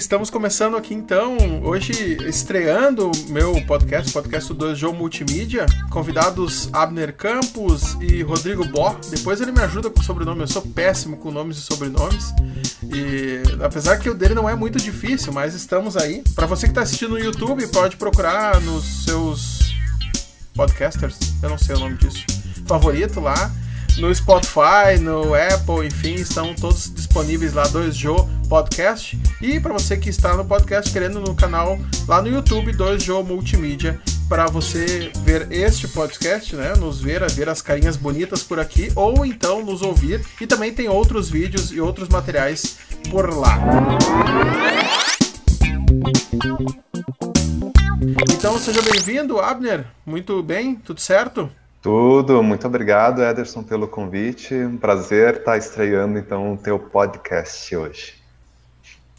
Estamos começando aqui então, hoje estreando meu podcast, podcast do João Multimídia. Convidados Abner Campos e Rodrigo Bó. Depois ele me ajuda com o sobrenome, eu sou péssimo com nomes e sobrenomes. E apesar que o dele não é muito difícil, mas estamos aí. Para você que está assistindo no YouTube, pode procurar nos seus podcasters, eu não sei o nome disso, favorito lá no Spotify, no Apple, enfim, estão todos disponíveis lá, 2Jo Podcast. E para você que está no podcast, querendo no canal lá no YouTube, 2Jo Multimídia, para você ver este podcast, né? Nos ver, ver as carinhas bonitas por aqui, ou então nos ouvir. E também tem outros vídeos e outros materiais por lá. Então seja bem-vindo, Abner. Muito bem, tudo certo? Tudo, muito obrigado, Ederson, pelo convite. Um prazer estar estreando então o teu podcast hoje.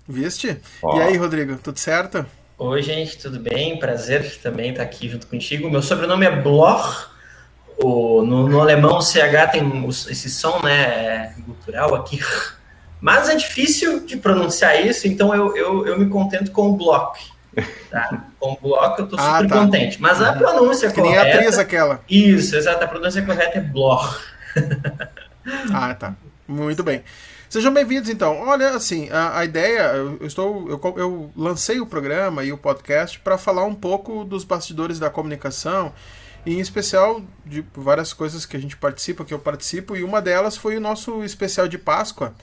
Viste? Oh. E aí, Rodrigo, tudo certo? Oi, gente, tudo bem? Prazer também estar aqui junto contigo. Meu sobrenome é Bloch. O, no, no alemão, o CH tem esse som, né, cultural aqui. Mas é difícil de pronunciar isso, então eu, eu, eu me contento com o Bloch. Tá? Com o bloco eu tô ah, super tá. contente. Mas a pronúncia que correta. Nem a atriz aquela. Isso, exato. A pronúncia correta é bloch. ah, tá. Muito bem. Sejam bem-vindos, então. Olha, assim, a, a ideia, eu, estou, eu, eu, lancei o programa e o podcast para falar um pouco dos bastidores da comunicação, e em especial de várias coisas que a gente participa, que eu participo, e uma delas foi o nosso especial de Páscoa,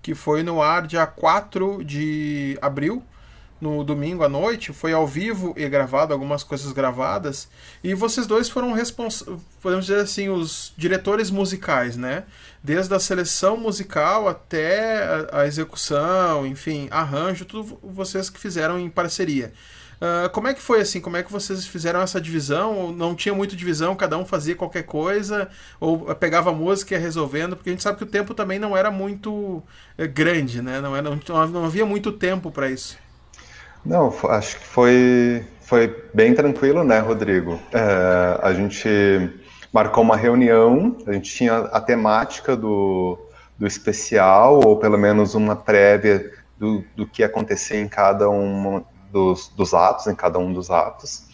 que foi no ar dia 4 de abril, no domingo à noite, foi ao vivo e gravado, algumas coisas gravadas, e vocês dois foram responsáveis, podemos dizer assim, os diretores musicais, né? Desde a seleção musical até a, execução, enfim, arranjo, tudo vocês que fizeram em parceria. Uh, como é que foi assim? Como é que vocês fizeram essa divisão? Não tinha muito divisão, cada um fazia qualquer coisa? Ou pegava a música e ia resolvendo? Porque a gente sabe que o tempo também não era muito eh, grande, né? Não, era, não, não havia muito tempo para isso. Não, acho que foi, foi bem tranquilo, né, Rodrigo? É, a gente marcou uma reunião, a gente tinha a temática do, do especial, ou pelo menos uma prévia do, do que acontecer em cada um dos, dos atos, em cada um dos atos.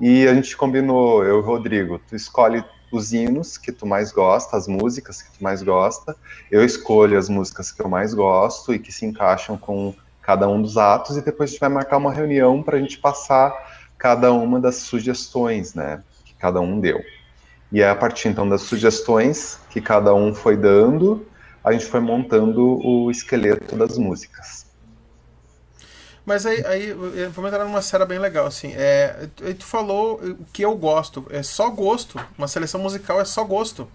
E a gente combinou, eu e o Rodrigo, tu escolhe os hinos que tu mais gosta, as músicas que tu mais gosta, eu escolho as músicas que eu mais gosto e que se encaixam com cada um dos atos, e depois a gente vai marcar uma reunião para a gente passar cada uma das sugestões, né, que cada um deu. E é a partir então das sugestões que cada um foi dando, a gente foi montando o esqueleto das músicas. Mas aí, aí vamos entrar numa série bem legal, assim. É, tu falou o que eu gosto. É só gosto. Uma seleção musical é só gosto.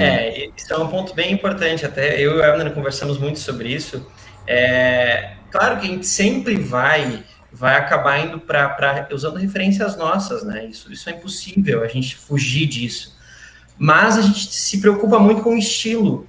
É, isso é um ponto bem importante. Até eu e o Abner conversamos muito sobre isso. É, claro que a gente sempre vai vai acabar indo para usando referências nossas, né? Isso, isso é impossível a gente fugir disso. Mas a gente se preocupa muito com o estilo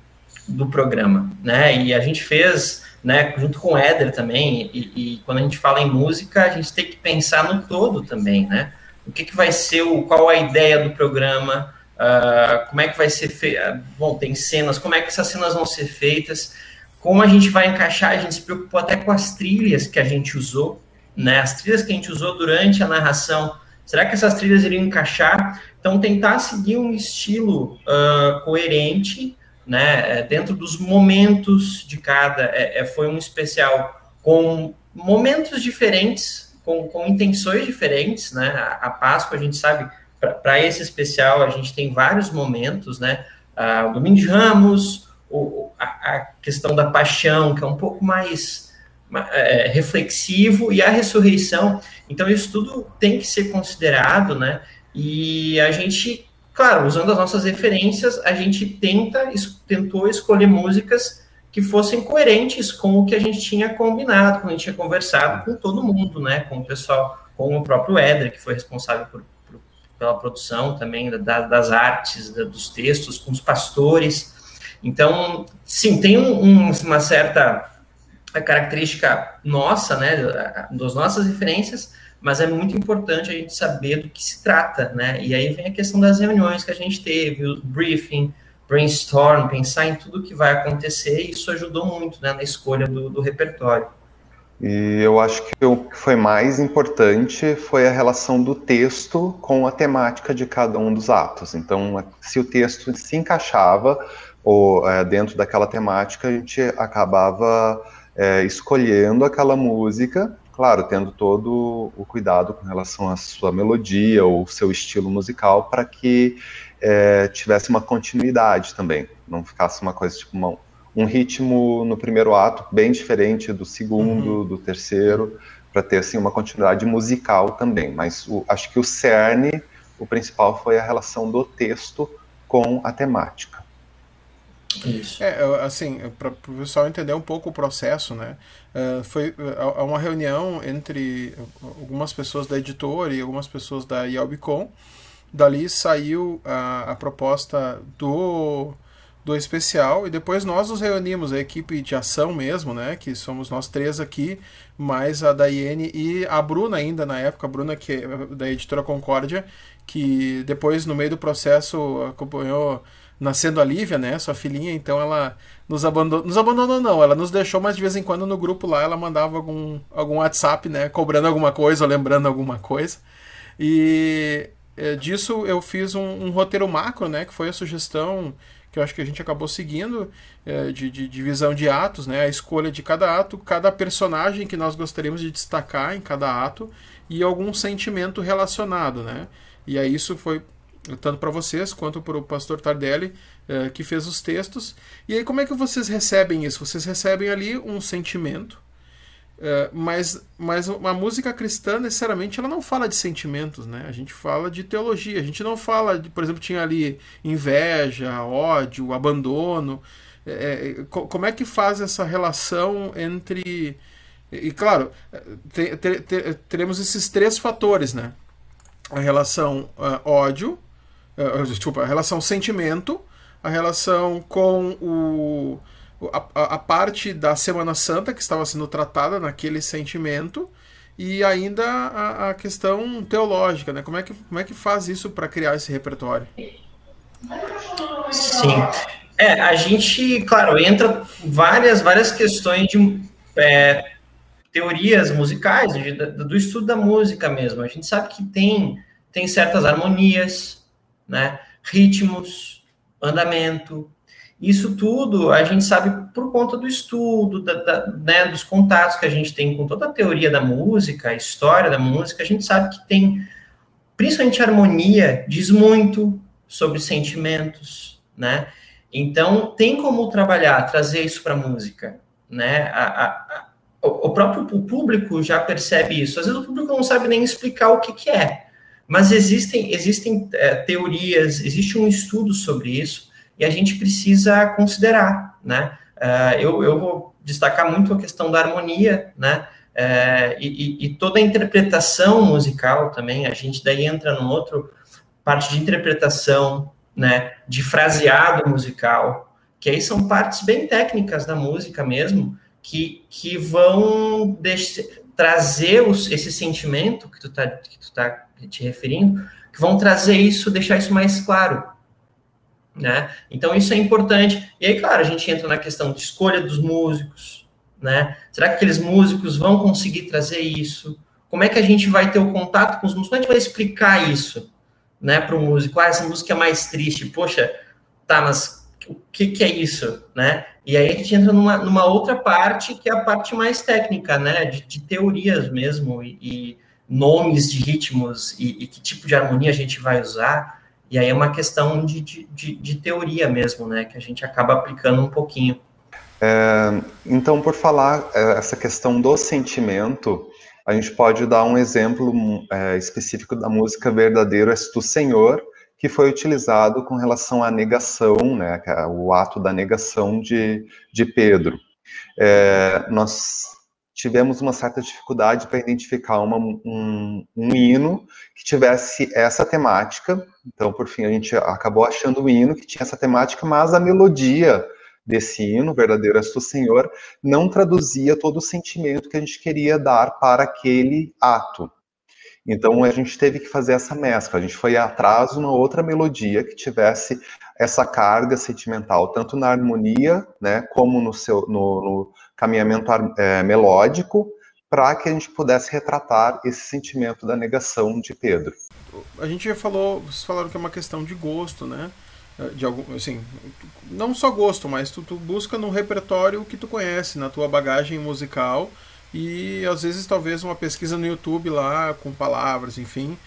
do programa, né? E a gente fez, né, junto com o Éder também, e, e, quando a gente fala em música, a gente tem que pensar no todo também, né? O que, que vai ser, o, qual a ideia do programa, uh, como é que vai ser feito, bom, tem cenas, como é que essas cenas vão ser feitas, como a gente vai encaixar, a gente se preocupou até com as trilhas que a gente usou, né? As trilhas que a gente usou durante a narração. Será que essas trilhas iriam encaixar? Então, tentar seguir um estilo uh, coerente, né? É, dentro dos momentos de cada. É, é, foi um especial com momentos diferentes, com, com intenções diferentes, né? A, a Páscoa, a gente sabe, para esse especial, a gente tem vários momentos, né? Uh, o Domingo de Ramos, o, a, a, questão da paixão, que é um pouco mais é, reflexivo, e a ressurreição. Então, isso tudo tem que ser considerado, né? E a gente, claro, usando as nossas referências, a gente tenta, tentou escolher músicas que fossem coerentes com o que a gente tinha combinado, com a gente tinha conversado com todo mundo, né? Com o pessoal, com o próprio Éder, que foi responsável por, por, pela produção também da, das artes, da, dos textos, com os pastores. Então, sim, tem um, uma certa característica nossa, né, das nossas referências, mas é muito importante a gente saber do que se trata, né? E aí vem a questão das reuniões que a gente teve, o briefing, brainstorm, pensar em tudo que vai acontecer, e isso ajudou muito né, na escolha do, do repertório. E eu acho que o que foi mais importante foi a relação do texto com a temática de cada um dos atos. Então, se o texto se encaixava ou é, dentro daquela temática, a gente acabava é, escolhendo aquela música, claro, tendo todo o cuidado com relação à sua melodia ou seu estilo musical, para que é, tivesse uma continuidade também, não ficasse uma coisa tipo uma, um ritmo no primeiro ato bem diferente do segundo, uhum. do terceiro, para ter assim uma continuidade musical também. Mas o, acho que o cerne, o principal foi a relação do texto com a temática. Isso. É, assim, para o pessoal entender um pouco o processo, né? Uh, foi uh, uma reunião entre algumas pessoas da editora e algumas pessoas da Yelbicon. Dali saiu a, a proposta do do especial e depois nós nos reunimos, a equipe de ação mesmo, né, que somos nós três aqui, mais a Daiane e a Bruna ainda na época, a Bruna que é da editora Concórdia, que depois no meio do processo acompanhou nascendo a Lívia, né, sua filhinha, então ela nos abandonou, nos abandonou não, ela nos deixou, mas de vez em quando no grupo lá ela mandava algum algum WhatsApp, né, cobrando alguma coisa ou lembrando alguma coisa. E é, disso eu fiz um, um roteiro macro, né, que foi a sugestão que eu acho que a gente acabou seguindo, é, de, de divisão de atos, né? A escolha de cada ato, cada personagem que nós gostaríamos de destacar em cada ato e algum sentimento relacionado, né? E aí isso foi tanto para vocês quanto para o pastor Tardelli, é, que fez os textos. E aí como é que vocês recebem isso? Vocês recebem ali um sentimento, é, mas, mas uma música cristã, necessariamente, ela não fala de sentimentos, né? A gente fala de teologia. A gente não fala, de, por exemplo, tinha ali inveja, ódio, abandono. É como é que faz essa relação entre. E, claro, te, te, te, teremos esses três fatores, né? A relação uh, ódio, uh, desculpa, a relação sentimento, a relação com o a, a, parte da Semana Santa que estava sendo tratada naquele sentimento e ainda a, a questão teológica, né? Como é que, como é que faz isso para criar esse repertório? Sim. É, a gente, claro, entra várias, várias questões de é, teorias musicais, do estudo da música mesmo. A gente sabe que tem, tem certas harmonias, né? ritmos, andamento, isso tudo a gente sabe por conta do estudo, da, da, né, dos contatos que a gente tem com toda a teoria da música, a história da música, a gente sabe que tem, principalmente a harmonia, diz muito sobre sentimentos, né? Então, tem como trabalhar, trazer isso para a música, né? A, a, a, o próprio público já percebe isso. Às vezes o público não sabe nem explicar o que, que é, mas existem, existem é, teorias, existe um estudo sobre isso, e a gente precisa considerar, né? Uh, eu, eu vou destacar muito a questão da harmonia, né? Uh, e, e, toda a interpretação musical também, a gente daí entra num outro parte de interpretação, né? De fraseado musical, que aí são partes bem técnicas da música mesmo, que, que vão trazer os, esse sentimento que tu está que tu tá te referindo, que vão trazer isso, deixar isso mais claro, né? Então isso é importante. E aí, claro, a gente entra na questão de escolha dos músicos, né? Será que aqueles músicos vão conseguir trazer isso? Como é que a gente vai ter o contato com os músicos? Como a gente vai explicar isso, né, para o músico? Ah, essa música é mais triste. Poxa, tá, mas o que, que é isso, né? E aí a gente entra numa, numa outra parte que é a parte mais técnica, né, de, de teorias mesmo e, e, nomes de ritmos e, e que tipo de harmonia a gente vai usar. E aí é uma questão de, de, de, teoria mesmo, né? Que a gente acaba aplicando um pouquinho. É, então, por falar é, essa questão do sentimento, a gente pode dar um exemplo é, específico da música Verdadeiro És Tu Senhor, que foi utilizado com relação à negação, né, é o ato da negação de, de Pedro. É, nós tivemos uma certa dificuldade para identificar uma, um, um, hino que tivesse essa temática. Então, por fim, a gente acabou achando o hino que tinha essa temática, mas a melodia desse hino, Verdadeiro és tu, Senhor, não traduzia todo o sentimento que a gente queria dar para aquele ato. Então, a gente teve que fazer essa mescla. A gente foi atrás uma outra melodia que tivesse essa carga sentimental, tanto na harmonia, né, como no seu no, no caminhamento é, melódico, para que a gente pudesse retratar esse sentimento da negação de Pedro. A gente já falou, vocês falaram que é uma questão de gosto, né? De algum, assim, não só gosto, mas tu, tu busca no repertório que tu conhece, na tua bagagem musical e às vezes talvez uma pesquisa no YouTube lá com palavras, enfim,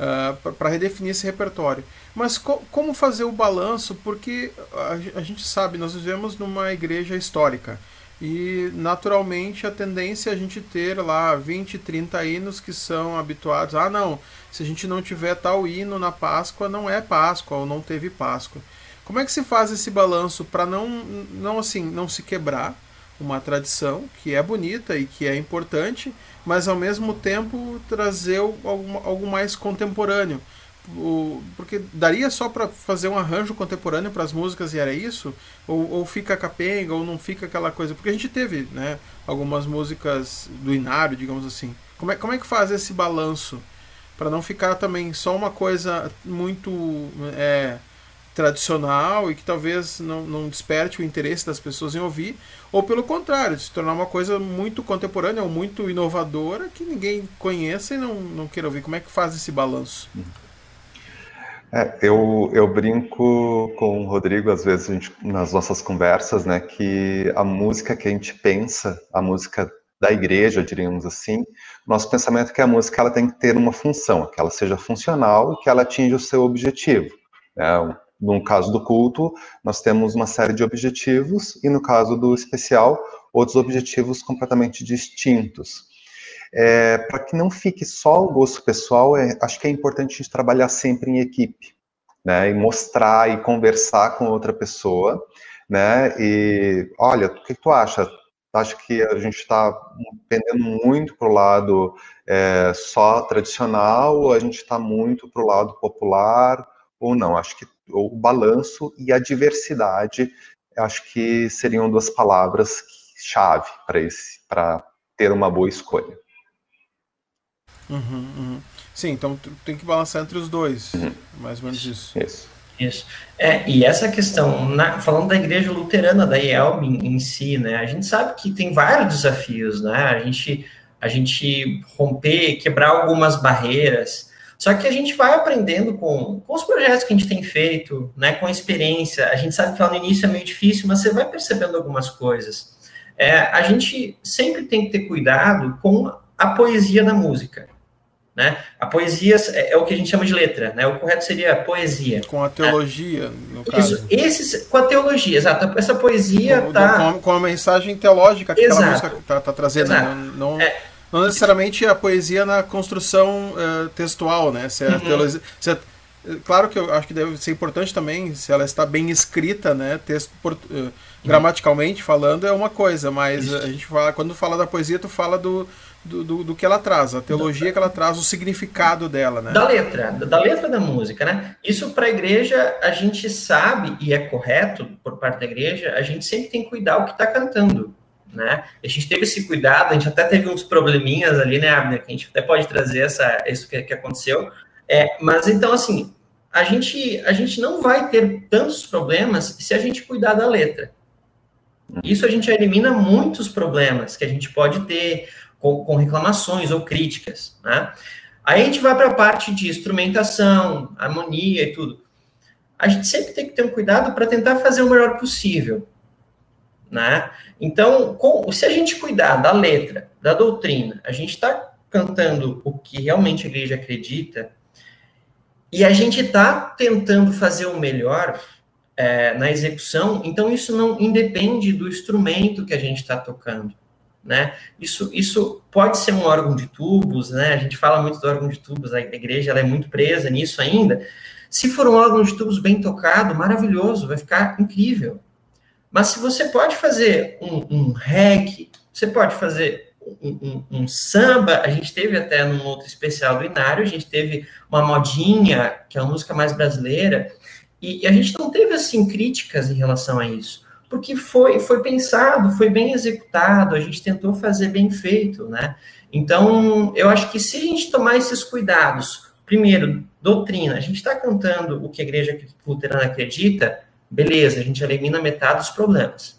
uh, ah, para redefinir esse repertório. Mas co como fazer o balanço? Porque a, a, gente sabe, nós vivemos numa igreja histórica e naturalmente a tendência é a gente ter lá 20, 30 hinos que são habituados. Ah, não, se a gente não tiver tal hino na Páscoa, não é Páscoa ou não teve Páscoa. Como é que se faz esse balanço para não, não assim, não se quebrar? uma tradição que é bonita e que é importante, mas ao mesmo tempo trazer algo, algo mais contemporâneo. O, porque daria só para fazer um arranjo contemporâneo para as músicas e era isso? Ou, ou fica capenga, ou não fica aquela coisa? Porque a gente teve né, algumas músicas do Inário, digamos assim. Como é, como é que faz esse balanço? Para não ficar também só uma coisa muito. É, tradicional e que talvez não, não desperte o interesse das pessoas em ouvir, ou pelo contrário, se tornar uma coisa muito contemporânea ou muito inovadora que ninguém conheça e não, não queira ouvir. Como é que faz esse balanço? É, eu, eu brinco com o Rodrigo, às vezes, gente, nas nossas conversas, né, que a música que a gente pensa, a música da igreja, diríamos assim, nosso pensamento é que a música ela tem que ter uma função, que ela seja funcional e que ela atinja o seu objetivo. Né? no caso do culto, nós temos uma série de objetivos, e no caso do especial, outros objetivos completamente distintos. É, Para que não fique só o gosto pessoal, é, acho que é importante a gente trabalhar sempre em equipe, né? E mostrar e conversar com outra pessoa, né? E olha, o que, tu acha? Acho que a gente está pendendo muito para o lado é, só tradicional, ou a gente está muito para o lado popular, ou não? Acho que o balanço e a diversidade, acho que seriam duas palavras chave para ter uma boa escolha. Uhum, uhum. Sim, então tem que balançar entre os dois, uhum. mais ou menos isso. Isso. Isso. É, e essa questão, na, falando da igreja luterana, da IELB em, em, si, né, a gente sabe que tem vários desafios, né, a gente, a gente romper, quebrar algumas barreiras, só que a gente vai aprendendo com, com os projetos que a gente tem feito, né, com a experiência. A gente sabe que lá no início é meio difícil, mas você vai percebendo algumas coisas. É, a gente sempre tem que ter cuidado com a poesia da música. Né? A poesia é, é o que a gente chama de letra, né? O correto seria poesia. Com a teologia, né? no caso. Isso, esses, com a teologia, exato. Essa poesia com, tá... Com, com a mensagem teológica que exato. aquela música está tá trazendo. Exato. Não, não... É, não necessariamente a poesia na construção uh, textual, né? Se a uhum. se a, claro que eu acho que deve ser importante também se ela está bem escrita, né? Texto por, uh, gramaticalmente falando é uma coisa, mas Isso. a gente fala quando fala da poesia tu fala do, do, do, do, que ela traz, a teologia que ela traz, o significado dela, né? Da letra, da letra da música, né? Isso para a igreja a gente sabe e é correto por parte da igreja, a gente sempre tem que cuidar o que está cantando né? A gente teve esse cuidado, a gente até teve uns probleminhas ali, né, Abner, que a gente até pode trazer essa, isso que, que aconteceu. É, mas então, assim, a gente, a gente não vai ter tantos problemas se a gente cuidar da letra. Isso a gente elimina muitos problemas que a gente pode ter com, com reclamações ou críticas, né? Aí a gente vai para a parte de instrumentação, harmonia e tudo. A gente sempre tem que ter um cuidado para tentar fazer o melhor possível né? Então, com, se a gente cuidar da letra, da doutrina, a gente está cantando o que realmente a igreja acredita, e a gente está tentando fazer o melhor é, na execução, então isso não independe do instrumento que a gente está tocando. Né? Isso, isso pode ser um órgão de tubos, né? A gente fala muito do órgão de tubos, a igreja ela é muito presa nisso ainda. Se for um órgão de tubos bem tocado, maravilhoso, vai ficar incrível. Mas se você pode fazer um, um você pode fazer um, um, um, samba, a gente teve até num outro especial do Inário, a gente teve uma modinha, que é a música mais brasileira, e, e a gente não teve, assim, críticas em relação a isso, porque foi, foi pensado, foi bem executado, a gente tentou fazer bem feito, né? Então, eu acho que se a gente tomar esses cuidados, primeiro, doutrina, a gente está cantando o que a igreja luterana acredita, Beleza, a gente elimina metade dos problemas.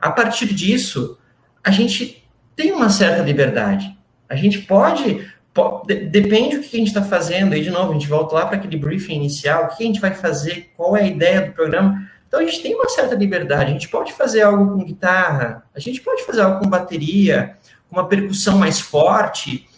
A partir disso, a gente tem uma certa liberdade. A gente pode, pode depende do que a gente está fazendo, aí de novo, a gente volta lá para aquele briefing inicial, o que a gente vai fazer, qual é a ideia do programa. Então a gente tem uma certa liberdade, a gente pode fazer algo com guitarra, a gente pode fazer algo com bateria, com uma percussão mais forte,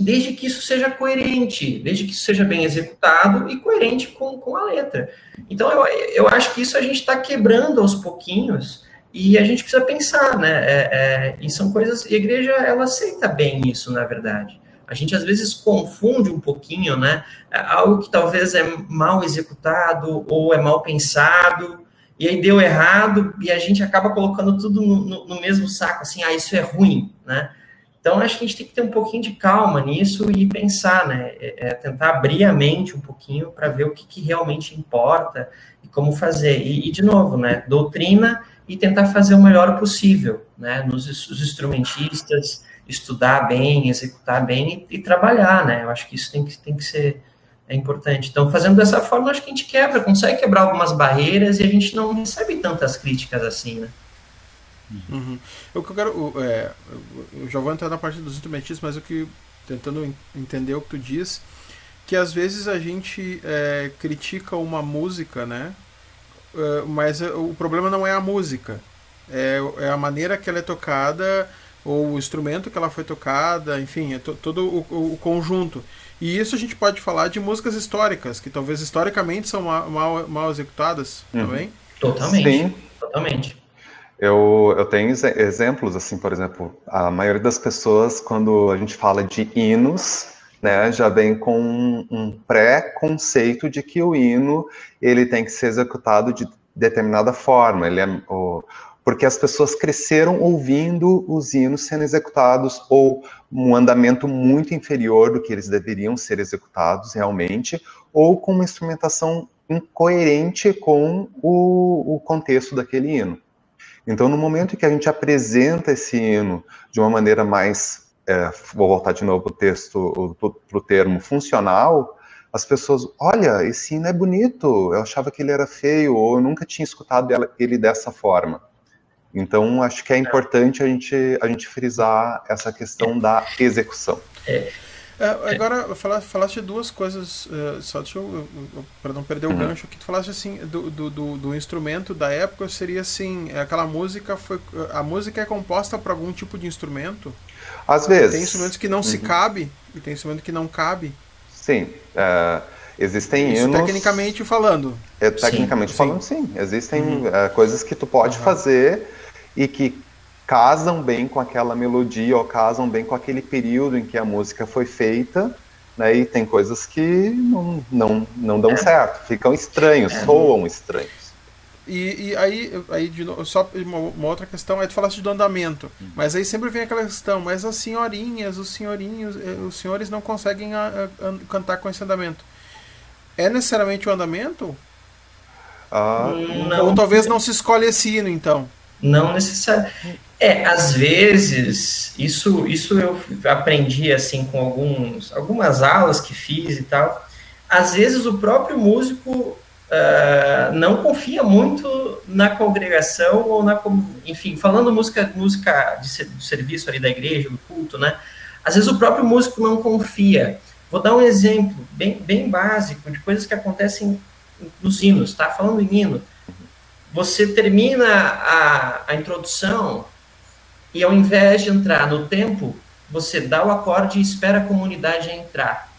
desde que isso seja coerente, desde que isso seja bem executado e coerente com, com a letra. Então, eu, eu acho que isso a gente está quebrando aos pouquinhos e a gente precisa pensar, né? É, é, e são coisas. E a igreja, ela aceita bem isso, na verdade. A gente às vezes confunde um pouquinho, né? É algo que talvez é mal executado ou é mal pensado, e aí deu errado, e a gente acaba colocando tudo no, no, no mesmo saco, assim, ah, isso é ruim, né? Então, acho que a gente tem que ter um pouquinho de calma nisso e pensar, né? É, é tentar abrir a mente um pouquinho para ver o que, que, realmente importa e como fazer. E, e, de novo, né? Doutrina e tentar fazer o melhor possível, né? Nos os instrumentistas, estudar bem, executar bem e, e, trabalhar, né? Eu acho que isso tem que, tem que ser é importante. Então, fazendo dessa forma, acho que a gente quebra, consegue quebrar algumas barreiras e a gente não recebe tantas críticas assim, né? Uhum. O que eu quero. É, eu já vou entrar na parte dos instrumentistas, mas o que. Tentando entender o que tu diz, que às vezes a gente é, critica uma música, né? É, mas o problema não é a música, é, é a maneira que ela é tocada, ou o instrumento que ela foi tocada, enfim, é todo o, o, conjunto. E isso a gente pode falar de músicas históricas, que talvez historicamente são mal, mal, mal executadas uhum. também. Totalmente. Sim. Totalmente. Eu, eu tenho exemplos, assim, por exemplo, a maioria das pessoas, quando a gente fala de hinos, né, já vem com um, pré-conceito de que o hino ele tem que ser executado de determinada forma. Ele é, o, porque as pessoas cresceram ouvindo os hinos sendo executados ou um andamento muito inferior do que eles deveriam ser executados realmente, ou com uma instrumentação incoerente com o, o contexto daquele hino. Então, no momento em que a gente apresenta esse hino de uma maneira mais, é, vou voltar de novo para o texto, para o termo funcional, as pessoas, olha, esse hino é bonito, eu achava que ele era feio, ou eu nunca tinha escutado ele dessa forma. Então, acho que é importante a gente, a gente frisar essa questão da execução. É, é, agora, falaste, falaste duas coisas, uh, só deixa eu, para não perder o uhum. gancho aqui, tu falaste assim, do, do, do, instrumento da época, seria assim, é, aquela música foi, a música é composta para algum tipo de instrumento? Às vezes. Tem instrumentos que não uhum. se cabe, e tem instrumento que não cabe. Sim, uh, existem Isso hinos... tecnicamente falando. É, tecnicamente sim, falando, sim. sim. Existem uhum. uh, coisas que tu pode fazer e que casam bem com aquela melodia ou casam bem com aquele período em que a música foi feita, né? E tem coisas que não, não, não dão é. certo, ficam estranhos, é. soam estranhos. E, e, aí, aí de novo, só uma, uma, outra questão, aí tu falaste do andamento, uhum. mas aí sempre vem aquela questão, mas as senhorinhas, os senhorinhos, eh, os senhores não conseguem a, a, a cantar com esse andamento. É necessariamente o andamento? Ah, Ou talvez não se escolhe esse hino, então? Não necessariamente. É, às vezes, isso, isso eu aprendi assim com alguns, algumas aulas que fiz e tal. Às vezes o próprio músico uh, não confia muito na congregação ou na, enfim, falando música, música de, serviço ali da igreja, do culto, né? Às vezes o próprio músico não confia. Vou dar um exemplo bem, bem básico de coisas que acontecem nos hinos, tá? Falando em hino, você termina a, a introdução e ao invés de entrar no tempo, você dá o acorde e espera a comunidade entrar.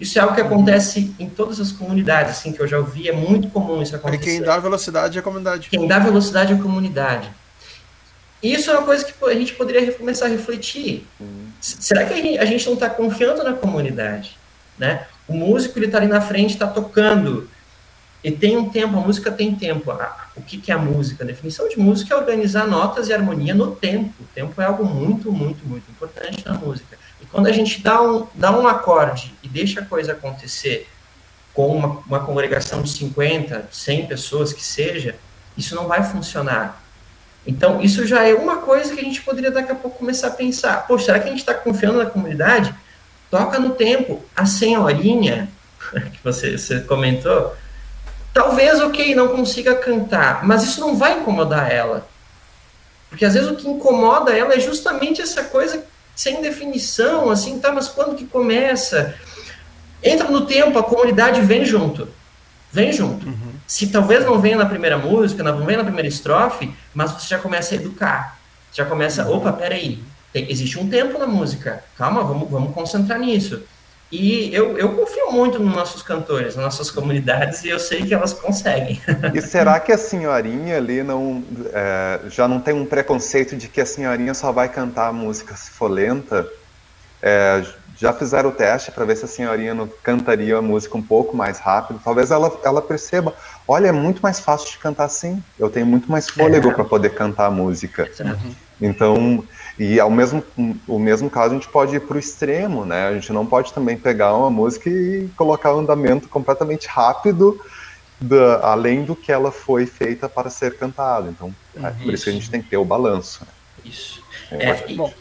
Isso é algo que acontece em todas as comunidades, assim, que eu já ouvi, é muito comum isso acontecer. E quem dá velocidade é a comunidade. Quem dá velocidade é a comunidade. Isso é uma coisa que a gente poderia começar a refletir. Uhum. Será que a gente não está confiando na comunidade? Né? O músico ele está ali na frente, está tocando, e tem um tempo, a música tem tempo. O que, que é a música? A definição de música é organizar notas e harmonia no tempo. O tempo é algo muito, muito, muito importante na música. E quando a gente dá um, dá um acorde e deixa a coisa acontecer com uma, uma congregação de 50, 100 pessoas que seja, isso não vai funcionar. Então, isso já é uma coisa que a gente poderia daqui a pouco começar a pensar. Poxa, será que a gente está confiando na comunidade? Toca no tempo. A senhorinha, que você, você comentou, Talvez, ok, não consiga cantar, mas isso não vai incomodar ela. Porque às vezes o que incomoda ela é justamente essa coisa sem definição, assim, tá, mas quando que começa? Entra no tempo, a comunidade vem junto. Vem junto. Uhum. Se talvez não venha na primeira música, não venha na primeira estrofe, mas você já começa a educar. Já começa, uhum. opa, peraí, tem, existe um tempo na música, calma, vamos, vamos concentrar nisso. E eu, eu confio muito nos nossos cantores, nas nossas comunidades, e eu sei que elas conseguem. E será que a senhorinha ali não é, já não tem um preconceito de que a senhorinha só vai cantar música se for lenta? É, já fizeram o teste para ver se a senhorinha não cantaria a música um pouco mais rápido. Talvez ela, ela perceba, olha, é muito mais fácil de cantar assim. Eu tenho muito mais fôlego é. para poder cantar a música. Então, e ao mesmo, o mesmo caso a gente pode ir para o extremo, né? A gente não pode também pegar uma música e colocar um andamento completamente rápido, da, além do que ela foi feita para ser cantada. Então, é por isso. que a gente tem que ter o balanço. Né? Isso. É, é, bom,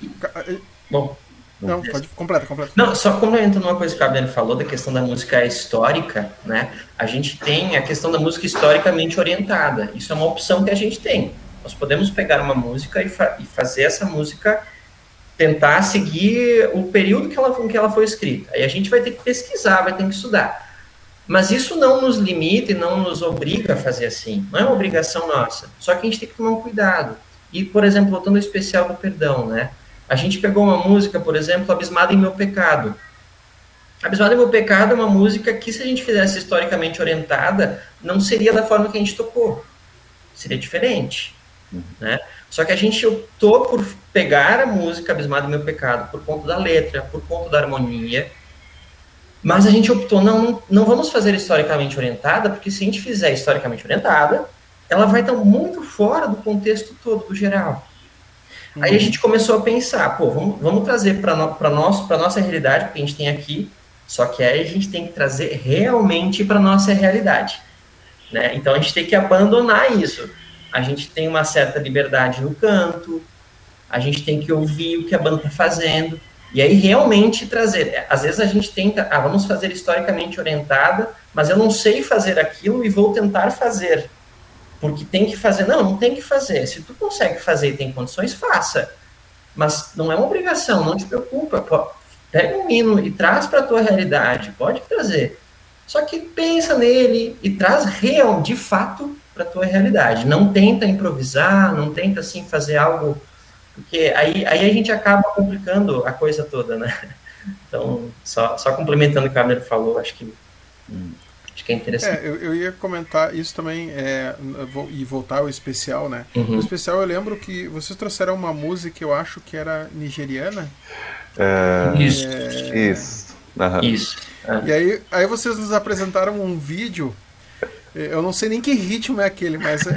bom, não, pode completa, completa. Não, só complementando uma coisa que o Gabriel falou da questão da música histórica, né? A gente tem a questão da música historicamente orientada. Isso é uma opção que a gente tem. Nós podemos pegar uma música e, fa e fazer essa música tentar seguir o período que ela, com que ela foi escrita. Aí a gente vai ter que pesquisar, vai ter que estudar. Mas isso não nos limita e não nos obriga a fazer assim. Não é uma obrigação nossa. Só que a gente tem que tomar um cuidado. E, por exemplo, voltando ao especial do perdão, né? A gente pegou uma música, por exemplo, Abismado em Meu Pecado. Abismado em Meu Pecado é uma música que, se a gente fizesse historicamente orientada, não seria da forma que a gente tocou. Seria diferente. Né? Só que a gente optou por pegar a música Abismado Meu Pecado por conta da letra, por conta da harmonia, mas a gente optou, não, não, vamos fazer historicamente orientada, porque se a gente fizer historicamente orientada, ela vai estar muito fora do contexto todo, do geral. Uhum. Aí a gente começou a pensar, pô, vamos, vamos trazer para no, a nossa realidade, que a gente tem aqui, só que aí a gente tem que trazer realmente para nossa realidade. Né? Então a gente tem que abandonar isso a gente tem uma certa liberdade no canto, a gente tem que ouvir o que a banda está fazendo, e aí realmente trazer. Às vezes a gente tenta, ah, vamos fazer historicamente orientada, mas eu não sei fazer aquilo e vou tentar fazer. Porque tem que fazer. Não, não tem que fazer. Se tu consegue fazer e tem condições, faça. Mas não é uma obrigação, não te preocupa. Pega um hino e traz para a tua realidade, pode trazer. Só que pensa nele e traz real, de fato, para a tua realidade. Não tenta improvisar, não tenta assim fazer algo, porque aí, aí a gente acaba complicando a coisa toda, né? Então, só, só complementando o que o Cameron falou, acho que acho que é interessante. É, eu, eu ia comentar isso também é, e voltar ao especial, né? Uhum. No especial eu lembro que vocês trouxeram uma música que eu acho que era nigeriana. É, isso. Isso. Uhum. Isso. E aí, aí vocês nos apresentaram um vídeo eu não sei nem que ritmo é aquele, mas é,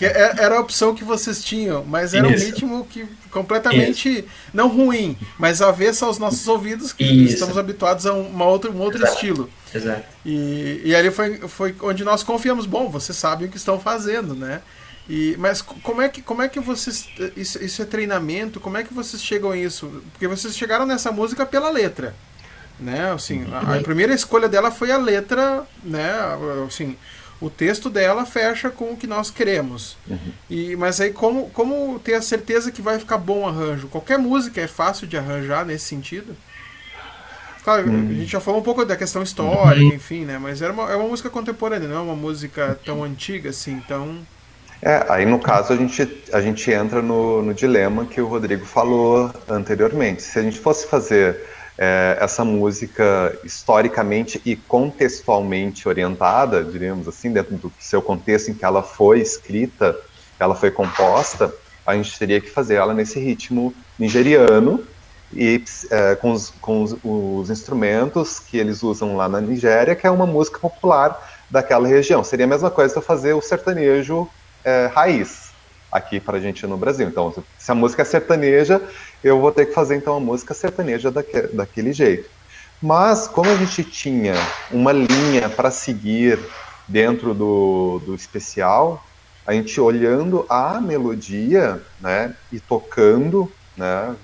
é, é, é era a opção que vocês tinham, mas era Isso. um ritmo que completamente Isso. não ruim, mas avessa aos nossos ouvidos que Isso. estamos habituados a uma outra, um outro Exato. estilo. Exato. E, e ali foi, foi onde nós confiamos. Bom, vocês sabem o que estão fazendo, né? E, mas como é que como é que vocês isso, isso é treinamento? Como é que vocês chegam a isso? Porque vocês chegaram nessa música pela letra né? Assim, a, a, primeira escolha dela foi a letra, né? Assim, o texto dela fecha com o que nós queremos. Uhum. E, mas aí como, como ter a certeza que vai ficar bom o arranjo? Qualquer música é fácil de arranjar nesse sentido? Claro, uhum. a gente já falou um pouco da questão histórica, uhum. enfim, né? Mas era uma, é uma música contemporânea, não é uma música tão antiga assim, então... É, aí no caso a gente, a gente entra no, no dilema que o Rodrigo falou anteriormente. Se a gente fosse fazer é, essa música historicamente e contextualmente orientada, diríamos assim, dentro do seu contexto em que ela foi escrita, ela foi composta, a gente teria que fazer ela nesse ritmo nigeriano e é, com, os, com os, os, instrumentos que eles usam lá na Nigéria, que é uma música popular daquela região. Seria a mesma coisa fazer o sertanejo é, raiz, aqui para a gente no Brasil. Então, se a música é sertaneja, eu vou ter que fazer então a música sertaneja daque, daquele jeito. Mas como a gente tinha uma linha para seguir dentro do, do especial, a gente olhando a melodia, né, e tocando, né,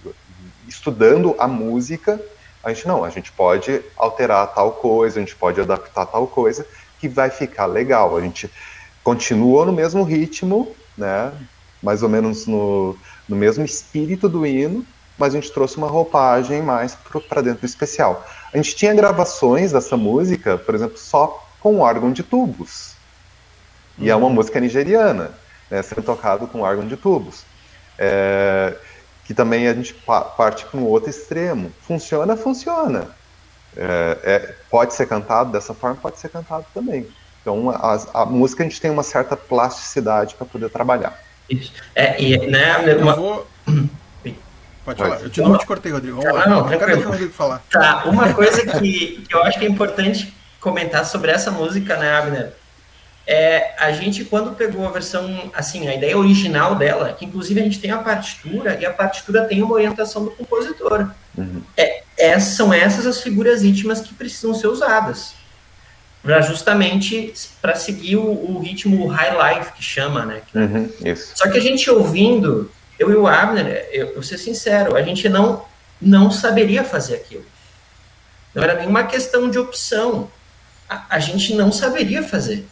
estudando a música, a gente não, a gente pode alterar tal coisa, a gente pode adaptar tal coisa que vai ficar legal. A gente continua no mesmo ritmo, né, mais ou menos no, no mesmo espírito do hino, mas a gente trouxe uma roupagem mais para dentro do especial. A gente tinha gravações dessa música, por exemplo, só com órgão de tubos. E é uma uhum. música nigeriana, né, sendo tocado com órgão de tubos. É, que também a gente parte para um outro extremo. Funciona, funciona. É, é, pode ser cantado dessa forma, pode ser cantado também. Então, a, a música a gente tem uma certa plasticidade para poder trabalhar. Isso. É, e, né, uma... Eu vou... Pode falar. Eu de novo te cortei, Rodrigo. Vamos lá. Não, Quero o Rodrigo falar. Tá, uma coisa que, que eu acho que é importante comentar sobre essa música, né, Abner? É, a gente, quando pegou a versão, assim, a ideia original dela, que inclusive a gente tem a partitura, e a partitura tem uma orientação do compositor. Uhum. É, é, são essas as figuras íntimas que precisam ser usadas. Pra justamente para seguir o, o, ritmo high life, que chama, né? Uhum, Só que a gente ouvindo, eu e o Abner, eu, eu vou ser sincero, a gente não, não saberia fazer aquilo. Não era nenhuma questão de opção. A, a gente não saberia fazer.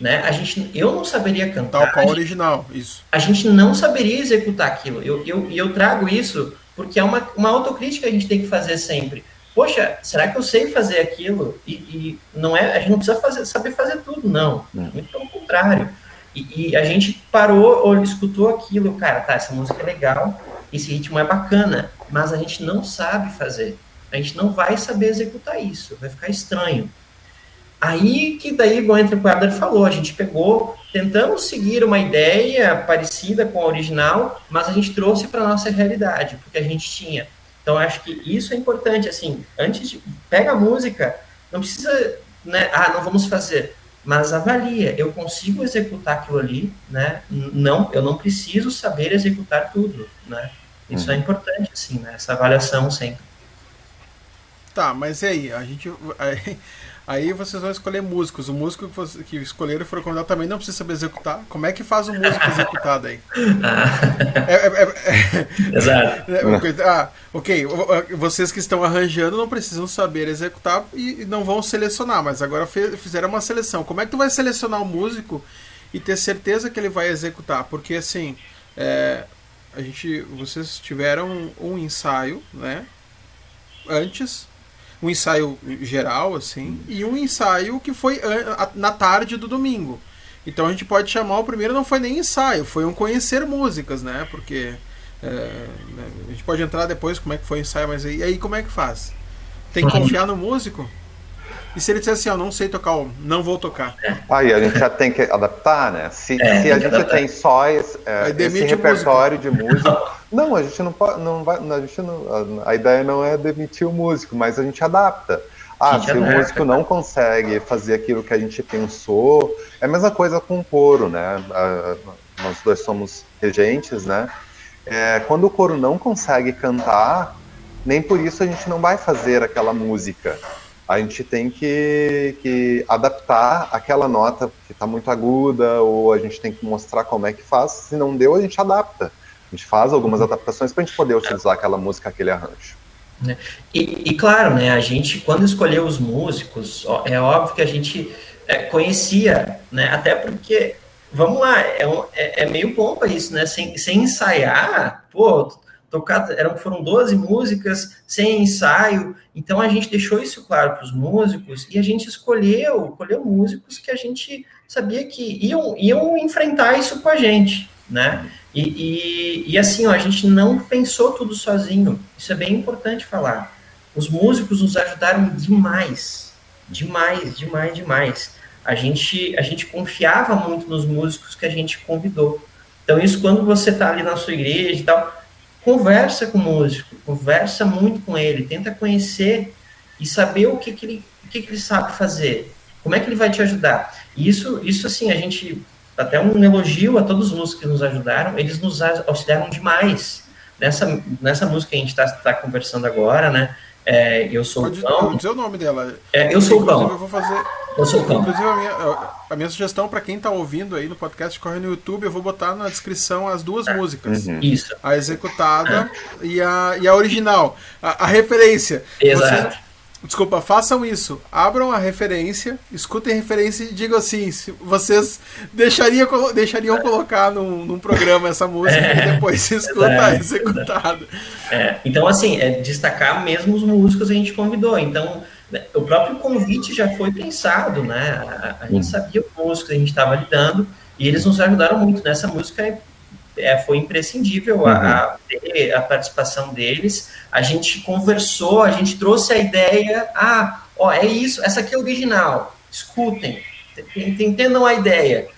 Né? A gente, eu não saberia cantar. Tal qual original, isso. A gente não saberia executar aquilo. E eu, eu, eu trago isso porque é uma, uma autocrítica que a gente tem que fazer sempre. Poxa, será que eu sei fazer aquilo? E, e não é, a gente não precisa fazer, saber fazer tudo, não. Muito pelo contrário. E, e, a gente parou, ou escutou aquilo, cara, tá, essa música é legal, esse ritmo é bacana, mas a gente não sabe fazer. A gente não vai saber executar isso, vai ficar estranho. Aí que daí, bom, entre o que o falou, a gente pegou, tentamos seguir uma ideia parecida com a original, mas a gente trouxe para nossa realidade, porque a gente tinha. Então, acho que isso é importante, assim, antes de... Pega a música, não precisa, né, ah, não vamos fazer, mas avalia, eu consigo executar aquilo ali, né, não, eu não preciso saber executar tudo, né, isso é uhum. importante, assim, né, essa avaliação sempre. Tá, mas e aí, a gente... Aí vocês vão escolher músicos. O músico que, você, que escolheram for convidado também não precisa saber executar. Como é que faz o músico executado aí? é, é, é, é, Exato. Ah, ok. Vocês que estão arranjando não precisam saber executar e não vão selecionar, mas agora fizeram uma seleção. Como é que tu vai selecionar o músico e ter certeza que ele vai executar? Porque assim, a gente, vocês tiveram um ensaio, né? Antes um ensaio geral, assim, e um ensaio que foi na tarde do domingo. Então a gente pode chamar o primeiro não foi nem ensaio, foi um conhecer músicas, né? Porque é, né, a gente pode entrar depois como é que foi o ensaio, mas aí, aí como é que faz? Tem que uhum. confiar no músico? E se ele disser assim, eu não sei tocar, não vou tocar. Aí a gente já tem que adaptar, né? Se, é, se a gente tem só esse, é, esse repertório de música. Não, a gente não pode. Não vai, a, gente não, a ideia não é demitir o músico, mas a gente adapta. Ah, se o músico não consegue fazer aquilo que a gente pensou, é a mesma coisa com o coro, né? nós dois somos regentes, né? É, quando o coro não consegue cantar, nem por isso a gente não vai fazer aquela música a gente tem que, que adaptar aquela nota que está muito aguda, ou a gente tem que mostrar como é que faz. Se não deu, a gente adapta. A gente faz algumas uhum. adaptações para a gente poder utilizar aquela música, aquele arranjo. Né? E, e, claro, né, a gente, quando escolheu os músicos, é óbvio que a gente é, conhecia, né, até porque, vamos lá, é, um, é, é meio pompa isso, né, sem, sem ensaiar, pô, tocado, eram, foram 12 músicas sem ensaio, então a gente deixou isso claro para os músicos e a gente escolheu, escolheu músicos que a gente sabia que iam, iam enfrentar isso com a gente, né? E, e, e assim, ó, a gente não pensou tudo sozinho, isso é bem importante falar. Os músicos nos ajudaram demais, demais, demais, demais. A gente, a gente confiava muito nos músicos que a gente convidou. Então, isso quando você está ali na sua igreja e tal, conversa com o músico, conversa muito com ele, tenta conhecer e saber o que, que, ele, o que, que ele sabe fazer, como é que ele vai te ajudar. E isso, isso assim, a gente, até um elogio a todos os músicos que nos ajudaram, eles nos auxiliaram demais. Nessa, nessa música que a gente está tá conversando agora, né? É, eu sou Pode, o Pão. dizer o nome dela. É, eu sou o Pão. Eu vou fazer. Eu sou o Pão. Inclusive, a minha, a minha sugestão para quem está ouvindo aí no podcast corre no YouTube, eu vou botar na descrição as duas é. músicas. Uhum. Isso. A executada é. e, a, e a original. A, a referência. Exato. Você, Desculpa, façam isso. Abram a referência, escutem a referência e digam assim: se vocês deixariam, deixariam colocar num, num programa essa música é, e depois se escuta é, executado. É, então, assim, é destacar mesmo os músicos que a gente convidou. Então, o próprio convite já foi pensado, né? A, a gente sabia o músico que a gente estava lidando e eles nos ajudaram muito. Nessa música é, foi imprescindível uhum. a, a, participação deles. A gente conversou, a gente trouxe a ideia. Ah, ó, é isso, essa aqui é original. Escutem, entendam a ideia.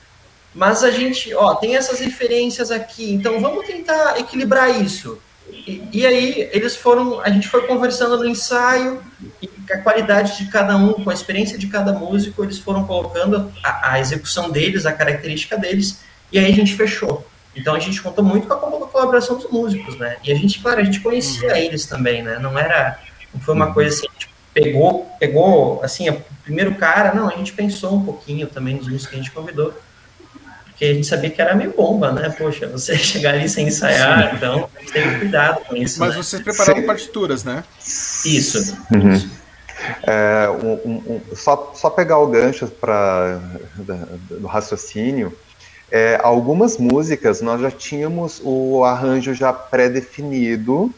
Mas a gente, ó, tem essas referências aqui, então vamos tentar equilibrar isso. E, e, aí eles foram, a gente foi conversando no ensaio e a qualidade de cada um, com a experiência de cada músico, eles foram colocando a, a execução deles, a característica deles, e aí a gente fechou. Então a gente contou muito com a colaboração dos músicos, né? E a gente, claro, a gente conhecia uhum. eles também, né? Não era, não foi uma uhum. coisa assim, a gente pegou, pegou, assim, o primeiro cara, não, a gente pensou um pouquinho também nos músicos que a gente convidou, porque a gente sabia que era meio bomba, né? Poxa, você chegar ali sem ensaiar, Sim. então tem cuidado com isso. Mas né? vocês prepararam Sim. partituras, né? Isso. Uhum. É, um, um, só, só pegar o gancho para do raciocínio, é, algumas músicas nós já tínhamos o arranjo já pré-definido,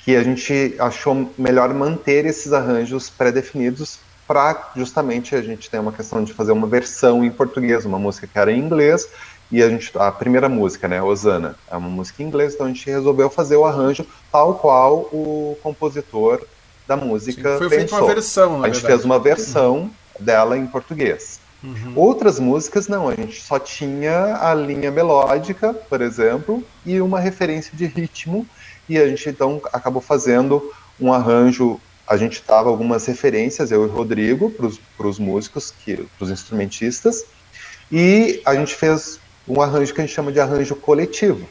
que a gente achou melhor manter esses arranjos pré-definidos para justamente a gente ter uma questão de fazer uma versão em português, uma música que era em inglês, e a gente a primeira música, né, Osana, é uma música em inglês, então a gente resolveu fazer o arranjo tal qual o compositor da música Sim, foi pensou. Uma versão, a gente verdade. fez uma versão dela em português. Uhum. Outras músicas não, a gente só tinha a linha melódica, por exemplo, e uma referência de ritmo, e a gente então acabou fazendo um arranjo. A gente dava algumas referências, eu e o Rodrigo, para os músicos, para os instrumentistas, e a gente fez um arranjo que a gente chama de arranjo coletivo.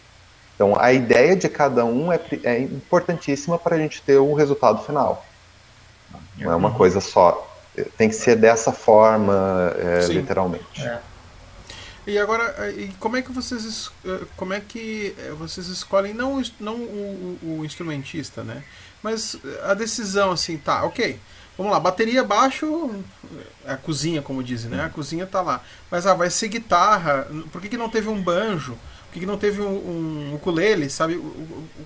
Então, a ideia de cada um é, é importantíssima para a gente ter o resultado final. Não é uma uhum. coisa só tem que ser dessa forma, é, literalmente. É. E agora, e como é que vocês eh, como é que vocês escolhem não, não o, o, instrumentista, né? Mas a decisão assim, tá, ok. Vamos lá, bateria baixo, a cozinha, como dizem, né? A cozinha tá lá. Mas ah, vai ser guitarra. Por que, que não teve um banjo? Por que, que não teve um, um ukulele, sabe?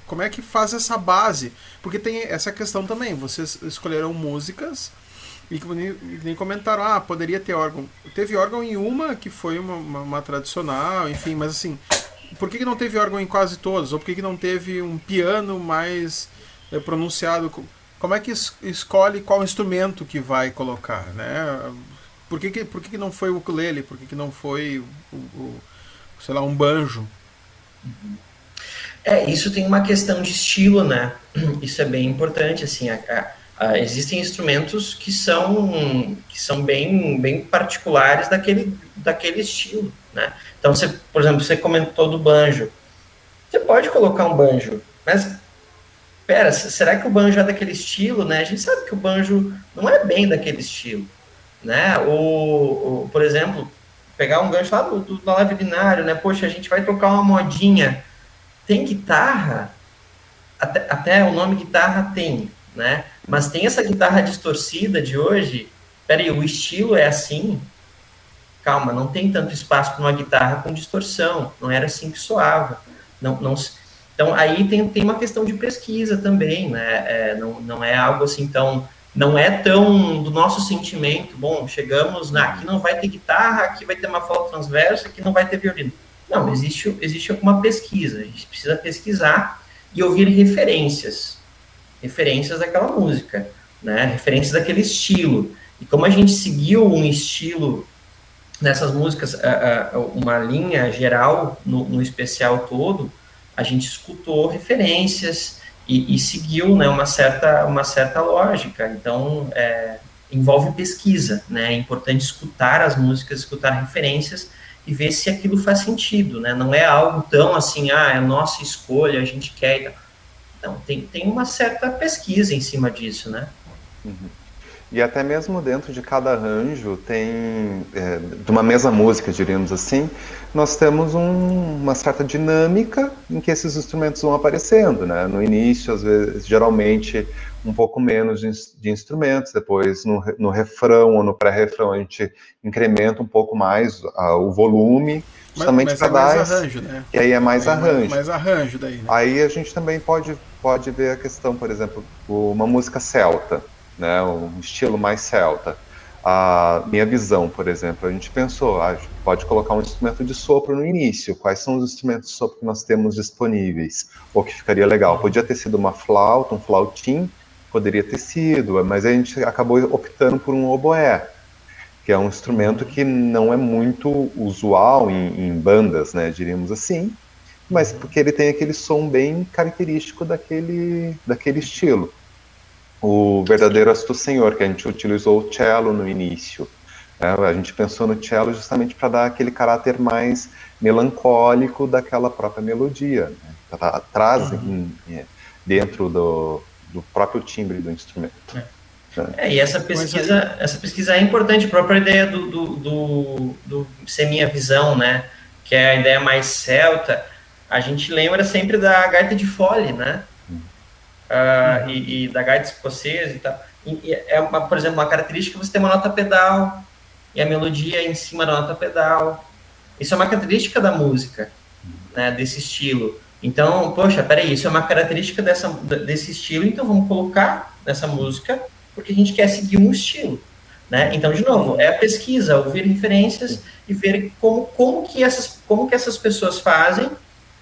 Como é que faz essa base? Porque tem essa questão também. Vocês escolheram músicas e nem, comentaram, ah, poderia ter órgão. Teve órgão em uma, que foi uma, uma, uma tradicional, enfim, mas assim, por que, que não teve órgão em quase todas? Ou por que, que não teve um piano mais é, pronunciado? Como é que es escolhe qual instrumento que vai colocar, né? Por que, que, por que, que não foi o ukulele? Por que, que não foi o, o sei lá, um banjo? É, isso tem uma questão de estilo, né? Isso é bem importante, assim, a, a Uh, existem instrumentos que são que são bem bem particulares daquele daquele estilo, né? Então, você, por exemplo, você comentou do banjo. Você pode colocar um banjo, mas pera, será que o banjo é daquele estilo, né? A gente sabe que o banjo não é bem daquele estilo, né? O, o por exemplo, pegar um gancho lá do, do, do live binário, né? Poxa, a gente vai tocar uma modinha. Tem guitarra? Até, até o nome guitarra tem, né? Mas tem essa guitarra distorcida de hoje. Peraí, o estilo é assim? Calma, não tem tanto espaço para uma guitarra com distorção. Não era assim que soava. Não, não, então, aí tem, tem uma questão de pesquisa também, né? É, não, não é algo assim tão. Não é tão do nosso sentimento. Bom, chegamos na. Aqui não vai ter guitarra, aqui vai ter uma flauta transversa, aqui não vai ter violino. Não, existe, existe alguma pesquisa. A gente precisa pesquisar e ouvir referências referências daquela música, né? Referências daquele estilo. E como a gente seguiu um estilo nessas músicas, uma linha geral no, no especial todo, a gente escutou referências e, e, seguiu né, uma, certa, uma certa lógica. Então, é, envolve pesquisa, né? É importante escutar as músicas, escutar referências e ver se aquilo faz sentido, né? Não é algo tão assim, ah, é nossa escolha, a gente quer. Então, tem, tem uma certa pesquisa em cima disso, né? Uhum. E até mesmo dentro de cada arranjo tem, é, de uma mesma música, diríamos assim, nós temos um, uma certa dinâmica em que esses instrumentos vão aparecendo, né? No início, às vezes, geralmente um pouco menos de, de instrumentos, depois no, no refrão ou no pré-refrão a gente incrementa um pouco mais uh, o volume, justamente para é dar. Mais arranjo, né? E aí é mais aí arranjo. Mais, mais arranjo daí. Né? Aí a gente também pode, pode ver a questão, por exemplo, uma música celta né, um estilo mais celta. A minha visão, por exemplo, a gente pensou, ah, pode colocar um instrumento de sopro no início. Quais são os instrumentos de sopro que nós temos disponíveis? Ou que ficaria legal? Podia ter sido uma flauta, um flautim, poderia ter sido, mas a gente acabou optando por um oboé, que é um instrumento que não é muito usual em, em bandas, né, diríamos assim, mas porque ele tem aquele som bem característico daquele, daquele estilo o verdadeiro Asto Senhor, que a gente utilizou o cello no início. Né? A gente pensou no cello justamente para dar aquele caráter mais melancólico daquela própria melodia, né? Traz uhum. em, dentro do, do próprio timbre do instrumento. É. É, e essa pesquisa, essa pesquisa é importante, a própria ideia do, do, do, do ser minha visão, né? Que é a ideia mais celta. A gente lembra sempre da gaita de fole, né? uh, e, e, da gaita escocesa e tal. E, é, uma, por exemplo, uma característica você tem uma nota pedal e a melodia em cima da nota pedal. Isso é uma característica da música, né, desse estilo. Então, poxa, peraí, isso é uma característica dessa, desse estilo, então vamos colocar nessa música, porque a gente quer seguir um estilo. Né? Então, de novo, é a pesquisa, ouvir referências e ver como, como, que essas, como que essas pessoas fazem,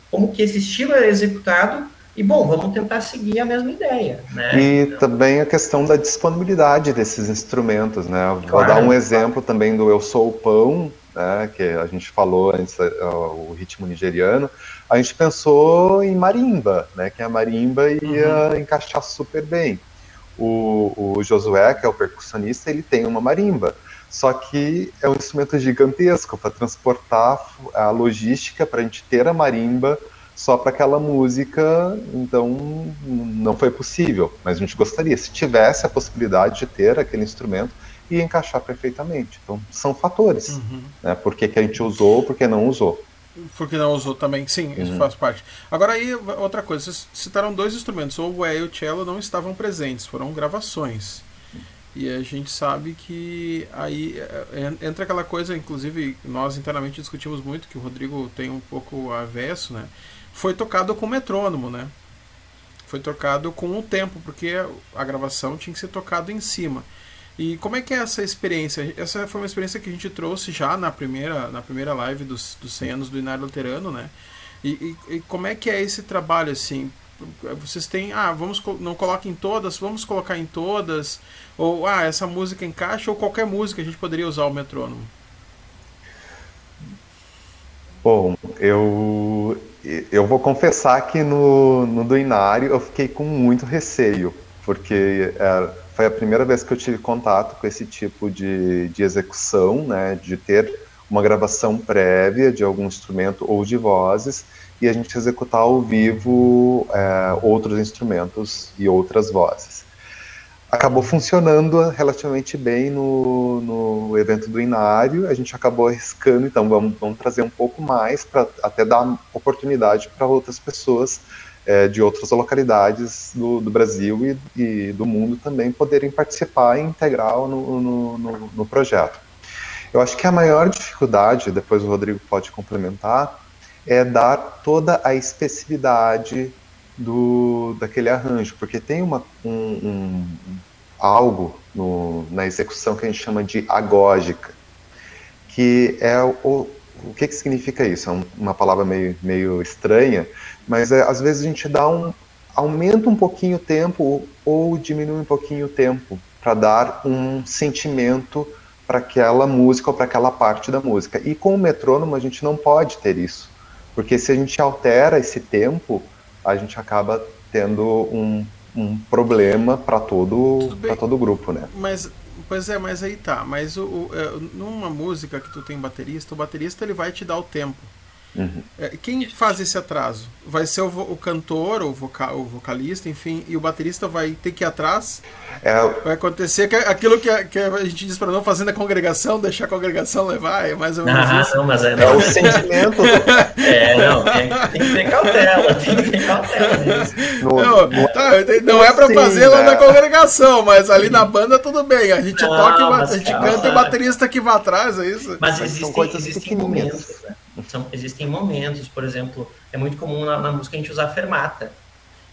como que esse estilo é executado e, bom, vamos tentar seguir a mesma ideia. Né? E então, também a questão da disponibilidade desses instrumentos. Né? Claro, Vou dar um exemplo também do Eu Sou o Pão, né, que a gente falou antes, o ritmo nigeriano. A gente pensou em marimba, né, que a marimba ia uhum. encaixar super bem. O, o Josué, que é o percussionista, ele tem uma marimba. Só que é um instrumento gigantesco para transportar a logística para a gente ter a marimba só para aquela música, então não foi possível. Mas a gente gostaria, se tivesse a possibilidade de ter aquele instrumento, ia encaixar perfeitamente. Então são fatores, uhum. né? Por que, que a gente usou, por que não usou. Porque não usou também, sim, isso uhum. faz parte. Agora aí, outra coisa, vocês citaram dois instrumentos, o oboé e o cello não estavam presentes, foram gravações. E a gente sabe que aí é, é, entra aquela coisa, inclusive nós internamente discutimos muito, que o Rodrigo tem um pouco avesso, né? foi tocado com metrônomo, né? Foi tocado com o tempo, porque a gravação tinha que ser tocado em cima. E como é que é essa experiência? Essa foi uma experiência que a gente trouxe já na primeira, na primeira live dos, dos 100 anos do Inário Luterano, né? E, e, e, como é que é esse trabalho, assim? Vocês têm, ah, vamos, não coloquem todas, vamos colocar em todas, ou, ah, essa música encaixa, ou qualquer música a gente poderia usar o metrônomo? Bom, eu, eu vou confessar que no, no do Inário eu fiquei com muito receio, porque é, foi a primeira vez que eu tive contato com esse tipo de, de execução, né, de ter uma gravação prévia de algum instrumento ou de vozes e a gente executar ao vivo é, outros instrumentos e outras vozes acabou funcionando relativamente bem no, no evento do Inário. A gente acabou arriscando, então vamos, vamos trazer um pouco mais para até dar oportunidade para outras pessoas é, de outras localidades do, do Brasil e, e, do mundo também poderem participar integral no, no, no, no projeto. Eu acho que a maior dificuldade, depois o Rodrigo pode complementar, é dar toda a especificidade do, daquele arranjo, porque tem uma, um, um algo no, na execução que a gente chama de agógica, que é o, o que, que significa isso? É um, uma palavra meio, meio estranha, mas é, às vezes a gente dá um aumenta um pouquinho o tempo ou diminui um pouquinho o tempo para dar um sentimento para aquela música ou para aquela parte da música. E com o metrônomo a gente não pode ter isso, porque se a gente altera esse tempo, a gente acaba tendo um, um problema para todo para todo o grupo, né? Mas pois é, mas aí tá. Mas o, o, é, numa música que tu tem baterista, o baterista ele vai te dar o tempo. Uhum. É, quem faz esse atraso? Vai ser o, o cantor, o, voca, o vocalista, enfim, e o baterista vai ter que ir atrás? É... Vai acontecer que aquilo que a, que a gente diz para não fazer na congregação, deixar a congregação levar, é mais ou menos ah, isso. Não, mas é, não. é o sentimento. é, não, tem, tem, que ter cautela, tem que ter cautela nisso. No, não, tá, não é para fazer lá na congregação, mas ali na banda tudo bem. A gente não, toca, a gente canta e o baterista que vai atrás, é isso? Mas, mas existem, são coisas existem momentos, né? São, existem momentos, por exemplo, é muito comum na, na, música a gente usar fermata.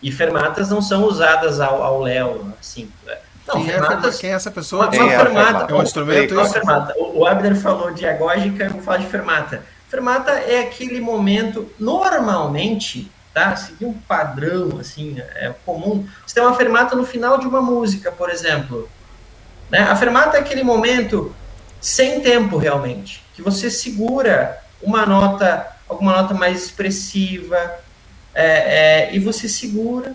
E fermatas não são usadas ao, ao léu, assim. É. Não, quem, é fermatas, é, quem é essa pessoa? Uma, uma é fermata. É um instrumento? Uma fermata. O, o Abner falou de agógica, eu vou falar de fermata. Fermata é aquele momento, normalmente, tá? Seguir um padrão, assim, é comum. Você tem uma fermata no final de uma música, por exemplo. Né? A fermata é aquele momento sem tempo, realmente, que você segura uma nota, alguma nota mais expressiva, é, é, e você segura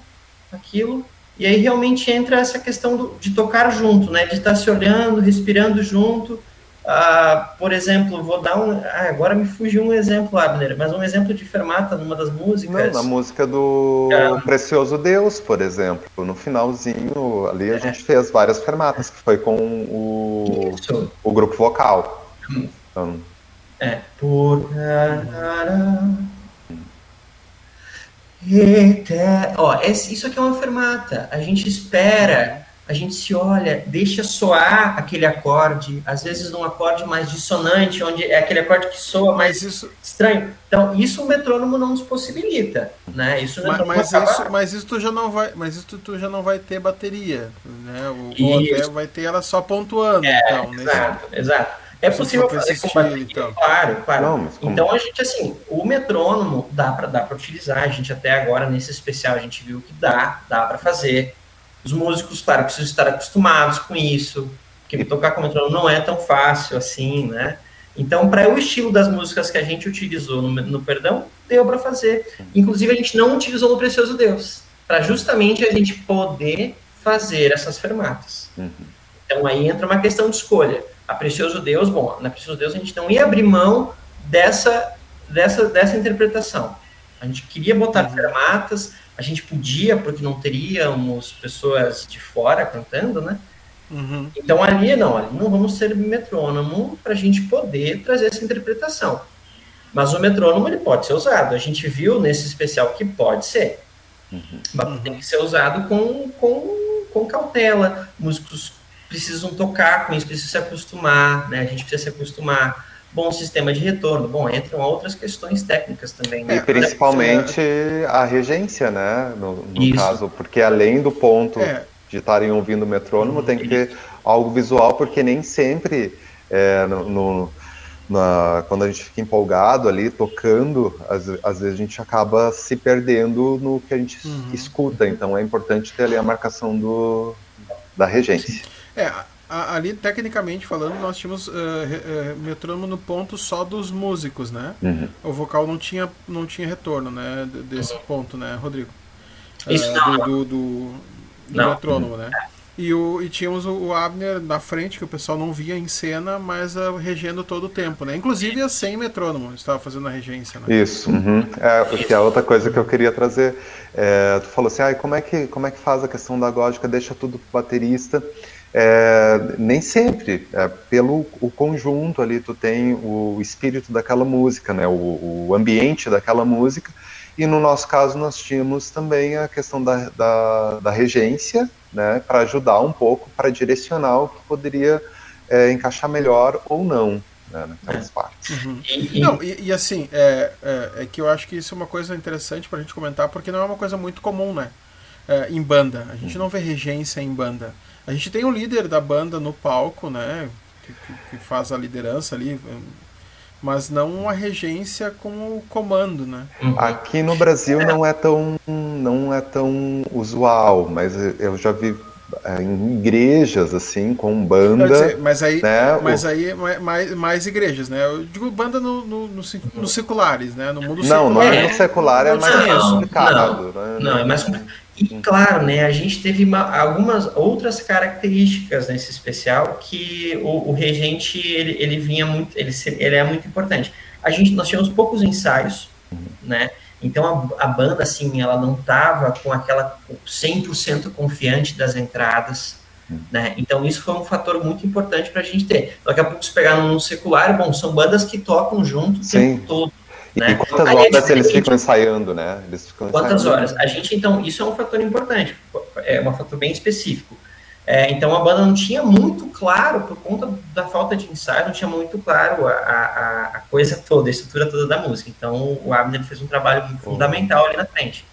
aquilo, e aí realmente entra essa questão do, de tocar junto, né, de estar se olhando, respirando junto. Ah, por exemplo, vou dar um. Ah, agora me fugiu um exemplo, Abner, mas um exemplo de fermata numa das músicas. Não, na música do ah. Precioso Deus, por exemplo. No finalzinho ali a é. gente fez várias fermatas, que foi com o, o grupo vocal. Hum. Então, é. Por. Eter... Ó, isso aqui é uma fermata. A gente espera, a gente se olha, deixa soar aquele acorde, às vezes num acorde mais dissonante, onde é aquele acorde que soa mais isso... estranho. Então, isso o metrônomo não nos possibilita, né? Isso mas, mas isso, mas isso tu já não vai, mas isso tu já não vai ter bateria, né? O, ou até vai ter ela só pontuando, é, então. Exato, nesse... exato. É possível fazer com bateria, então. claro, claro. Não, então a gente, assim, o metrônomo dá para dá para utilizar. A gente até agora, nesse especial, a gente viu que dá, dá para fazer. Os músicos, claro, precisam estar acostumados com isso, porque tocar com metrônomo não é tão fácil assim, né? Então, para o estilo das músicas que a gente utilizou no, no Perdão, deu para fazer. Inclusive, a gente não utilizou no Precioso Deus, para justamente a gente poder fazer essas fermatas. Uhum. Então, aí entra uma questão de escolha a Precioso Deus, bom, na Precioso Deus a gente não ia abrir mão dessa, dessa, dessa interpretação. A gente queria botar uhum. fermatas, a gente podia, porque não teríamos pessoas de fora cantando, né? Uhum. Então ali não, ali não vamos ser metrônomo para a gente poder trazer essa interpretação. Mas o metrônomo ele pode ser usado. A gente viu nesse especial que pode ser. Uhum. Mas tem que ser usado com, com, com cautela. Músicos precisam tocar com isso, precisam se acostumar, né? A gente precisa se acostumar. Bom sistema de retorno. Bom, entram outras questões técnicas também. Né? E principalmente a regência, né? No, no caso, porque além do ponto é. de estarem ouvindo o metrônomo, hum, tem que ter algo visual, porque nem sempre é, no, no na, quando a gente fica empolgado ali, tocando, às, às, vezes a gente acaba se perdendo no que a gente uhum. escuta. Então é importante ter ali a marcação do, da regência. É, ali tecnicamente falando, nós tínhamos uh, uh, metrônomo no ponto só dos músicos, né? Uhum. O vocal não tinha, não tinha retorno, né? Desse ponto, né, Rodrigo? Isso uh, não. Do, do, do, do metrônomo, né? E, o, e tínhamos o Abner na frente, que o pessoal não via em cena, mas uh, regendo todo o tempo, né? Inclusive sem metrônomo, estava fazendo a regência, né? Isso, uhum. é, porque a outra coisa que eu queria trazer, é, tu falou assim, ah, como, é que, como é que faz a questão da gótica, deixa tudo pro baterista, é, nem sempre, é, pelo o conjunto ali, tu tem o espírito daquela música, né, o, o, ambiente daquela música, e no nosso caso nós tínhamos também a questão da, da, da regência, né, para ajudar um pouco, para direcionar o que poderia é, encaixar melhor ou não. Né, naquelas partes. Uhum. Não, e, e assim, é, é, é, que eu acho que isso é uma coisa interessante para a gente comentar, porque não é uma coisa muito comum, né? É, em banda. A gente uhum. não vê regência em banda. A gente tem o líder da banda no palco, né? Que, que, faz a liderança ali, mas não uma regência com o comando, né? Aqui no Brasil não é tão não é tão usual, mas eu já vi é, em igrejas assim com banda dizer, mas aí né, mas o... aí mais, mais igrejas né eu digo banda no, no, no, no seculares né no mundo não secular. não é no secular é mais complicado não, né? não é mais complicado e claro, né, a gente teve uma, algumas outras características nesse especial que o, o regente ele, ele vinha muito, ele, ele é muito importante. a gente, nós tínhamos poucos ensaios, né? Então a, a banda, assim, ela não estava com aquela 100% confiante das entradas, né? Então isso foi um fator muito importante para a gente ter. Daqui a pouco se pegar no secular, bom, são bandas que tocam junto o Sim. tempo todo. Né? E quantas Aí horas eles ficam ensaiando, né? Eles ficam quantas ensaiando. horas? A gente, então, isso é um fator importante, é um fator bem específico. É, então a banda não tinha muito claro, por conta da falta de ensaio, não tinha muito claro a, a, a coisa toda, a estrutura toda da música. Então o Abner fez um trabalho fundamental ali na frente.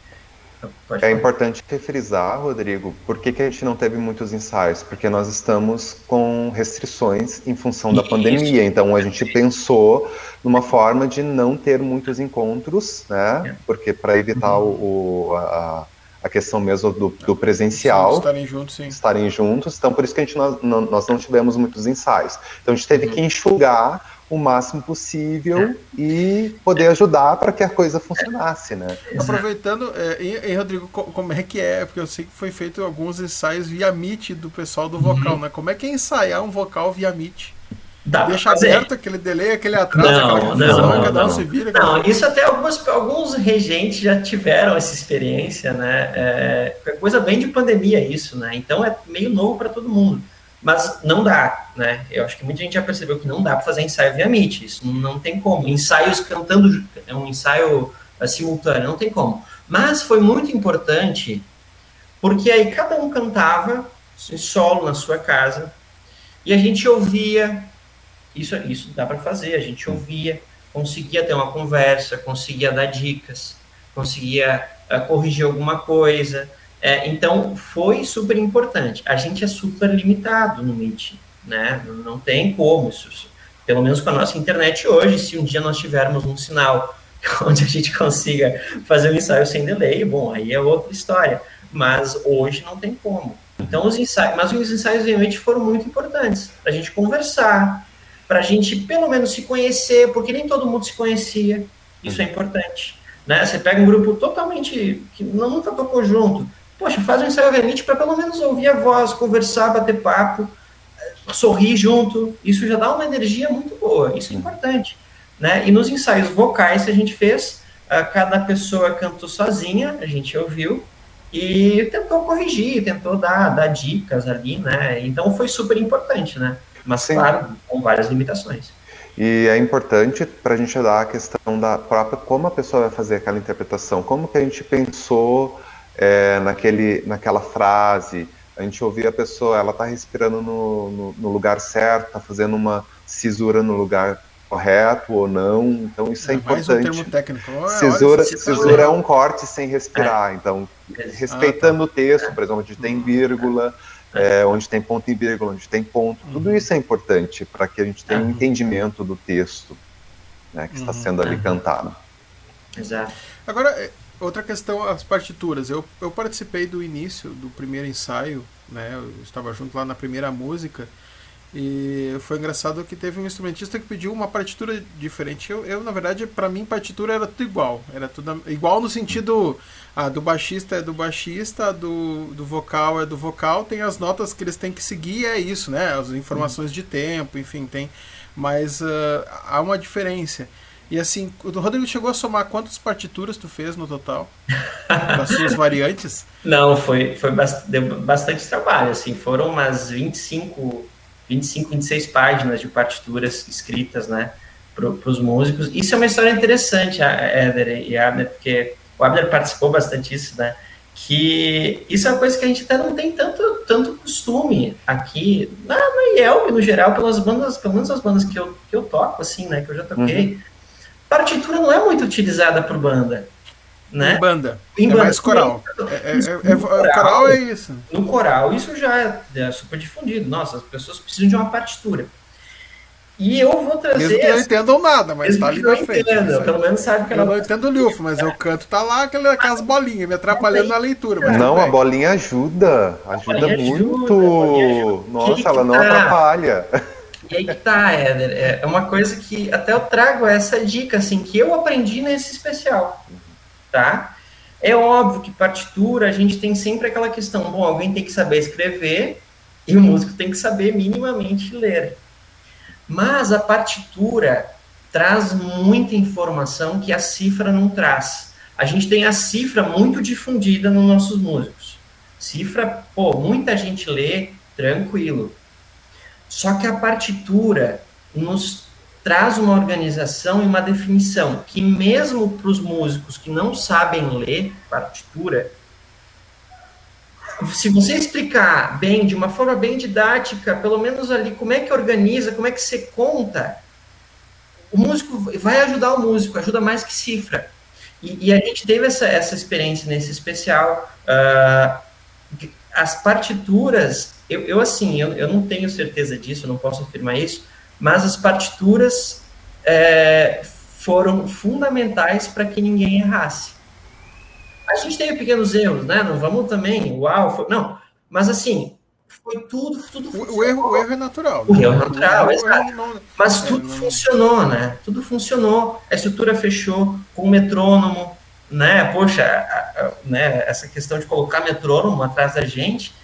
Então, é importante frisar, Rodrigo, por que, que a gente não teve muitos ensaios? Porque nós estamos com restrições em função da Isso. pandemia. Então a gente pensou numa forma de não ter muitos encontros, né? É. Porque para evitar uhum. o, a, a questão mesmo do, do presencial. Sim, estarem juntos, sim. Estarem juntos. Então, por isso que a gente não, não, nós não tivemos muitos ensaios. Então, a gente teve uhum. que enxugar o máximo possível é. e poder ajudar para que a coisa funcionasse, né? Aproveitando, é, e, e, Rodrigo, como é que é? Porque eu sei que foi feito alguns ensaios via Meet do pessoal do vocal, uhum. né? Como é que é ensaiar um vocal via Meet? Dá Deixa aberto aquele delay, aquele atraso, não, aquela confusão, não, cada um se vira. Não, isso até alguns, alguns regentes já tiveram essa experiência, né? É, é coisa bem de pandemia isso, né? Então é meio novo para todo mundo. Mas não dá, né? Eu acho que muita gente já percebeu que não dá para fazer ensaio via Meet, isso não tem como. Ensaios cantando, é um ensaio é, simultâneo, não tem como. Mas foi muito importante, porque aí cada um cantava em solo na sua casa, e a gente ouvia isso, isso dá para fazer, a gente ouvia, conseguia ter uma conversa, conseguia dar dicas, conseguia uh, corrigir alguma coisa. É, então, foi super importante. A gente é super limitado no Meet, né? Não tem como isso. Pelo menos com a nossa internet hoje, se um dia nós tivermos um sinal onde a gente consiga fazer um ensaio sem delay, bom, aí é outra história. Mas hoje não tem como. Então, os ensaios, mas os ensaios realmente foram muito importantes para a gente conversar, para a gente pelo menos se conhecer, porque nem todo mundo se conhecia. Isso é importante. Né? Você pega um grupo totalmente que não nunca tocou junto. Poxa, faz um ensaio realmente para pelo menos ouvir a voz, conversar, bater papo, sorrir junto. Isso já dá uma energia muito boa. Isso é importante. Né? E nos ensaios vocais que a gente fez, cada pessoa cantou sozinha, a gente ouviu, e tentou corrigir, tentou dar, dar dicas ali, né? Então foi super importante, né? mas Sim. claro, com várias limitações. E é importante para a gente dar a questão da própria como a pessoa vai fazer aquela interpretação, como que a gente pensou é, naquele, naquela frase, a gente ouvir a pessoa, ela está respirando no, no, no, lugar certo, está fazendo uma cisura no lugar correto ou não, então isso é, é importante. Mais um termo técnico. Olha, cisura, olha, cisura é um corte sem respirar, é. então respeitando ah, tá. o texto, por exemplo, onde tem vírgula, é, onde tem ponto e vírgula, onde tem ponto. Uhum. Tudo isso é importante para que a gente tenha um uhum. entendimento do texto né, que está uhum. sendo ali uhum. cantado. Exato. Agora, outra questão, as partituras. Eu, eu participei do início do primeiro ensaio, né, eu estava junto lá na primeira música, e foi engraçado que teve um instrumentista que pediu uma partitura diferente. Eu, eu na verdade, para mim, partitura era tudo igual. Era tudo igual no sentido ah, do baixista é do baixista, do, do vocal é do vocal. Tem as notas que eles têm que seguir, é isso, né? As informações de tempo, enfim, tem. Mas uh, há uma diferença. E assim, o Rodrigo chegou a somar quantas partituras tu fez no total? das suas variantes? Não, foi, foi deu bastante trabalho, assim, foram umas 25 25, 26 páginas de partituras escritas, né, para os músicos. Isso é uma história interessante, Éder e Abner, porque o Abner participou bastante disso, né, que isso é uma coisa que a gente até não tem tanto, tanto costume aqui, na, na IELB, no geral, pelas bandas, pelo menos as bandas que eu, que eu toco, assim, né, que eu já toquei, uhum. Partitura não é muito utilizada por banda né? Em banda. Em é banda. mais coral. É, é, é, coral, coral é isso. No coral, isso já é, é, super difundido. Nossa, as pessoas precisam de uma partitura. E eu vou trazer. Mesmo que não entendam nada, mas tá ali na frente. Entendo, pelo menos sabe que ela. Eu não entendo o Lufo, mas eu canto, tá lá aquelas bolinhas, me atrapalhando na leitura. não, a bolinha ajuda. Ajuda bolinha muito. Ajuda, Nossa, ela não tá? atrapalha. E aí que tá, Éder. É uma coisa que até eu trago essa dica, assim, que eu aprendi nesse especial tá? É óbvio que partitura, a gente tem sempre aquela questão, bom, alguém tem que saber escrever e o músico tem que saber minimamente ler. Mas a partitura, traz muita informação que a cifra não traz. A gente tem a cifra muito difundida nos nossos músicos. Cifra, pô, muita gente lê, tranquilo. Só que a partitura nos traz uma organização e uma definição que mesmo para os músicos que não sabem ler partitura, se você explicar bem, de uma forma bem didática, pelo menos ali, como é que organiza, como é que você conta, o músico vai ajudar o músico, ajuda mais que cifra. E, e a gente teve essa, essa experiência nesse especial. Uh, as partituras, eu, eu assim, eu, eu não tenho certeza disso, não posso afirmar isso, mas as partituras é, foram fundamentais para que ninguém errasse. A gente teve pequenos erros, né? Não vamos também, uau, foi, não. Mas assim, foi tudo, tudo o, o, erro, o erro é natural. O erro é natural, o exato. Não, Mas é, tudo não... funcionou, né? Tudo funcionou. A estrutura fechou com o metrônomo, né? Poxa, a, a, né? essa questão de colocar metrônomo atrás da gente.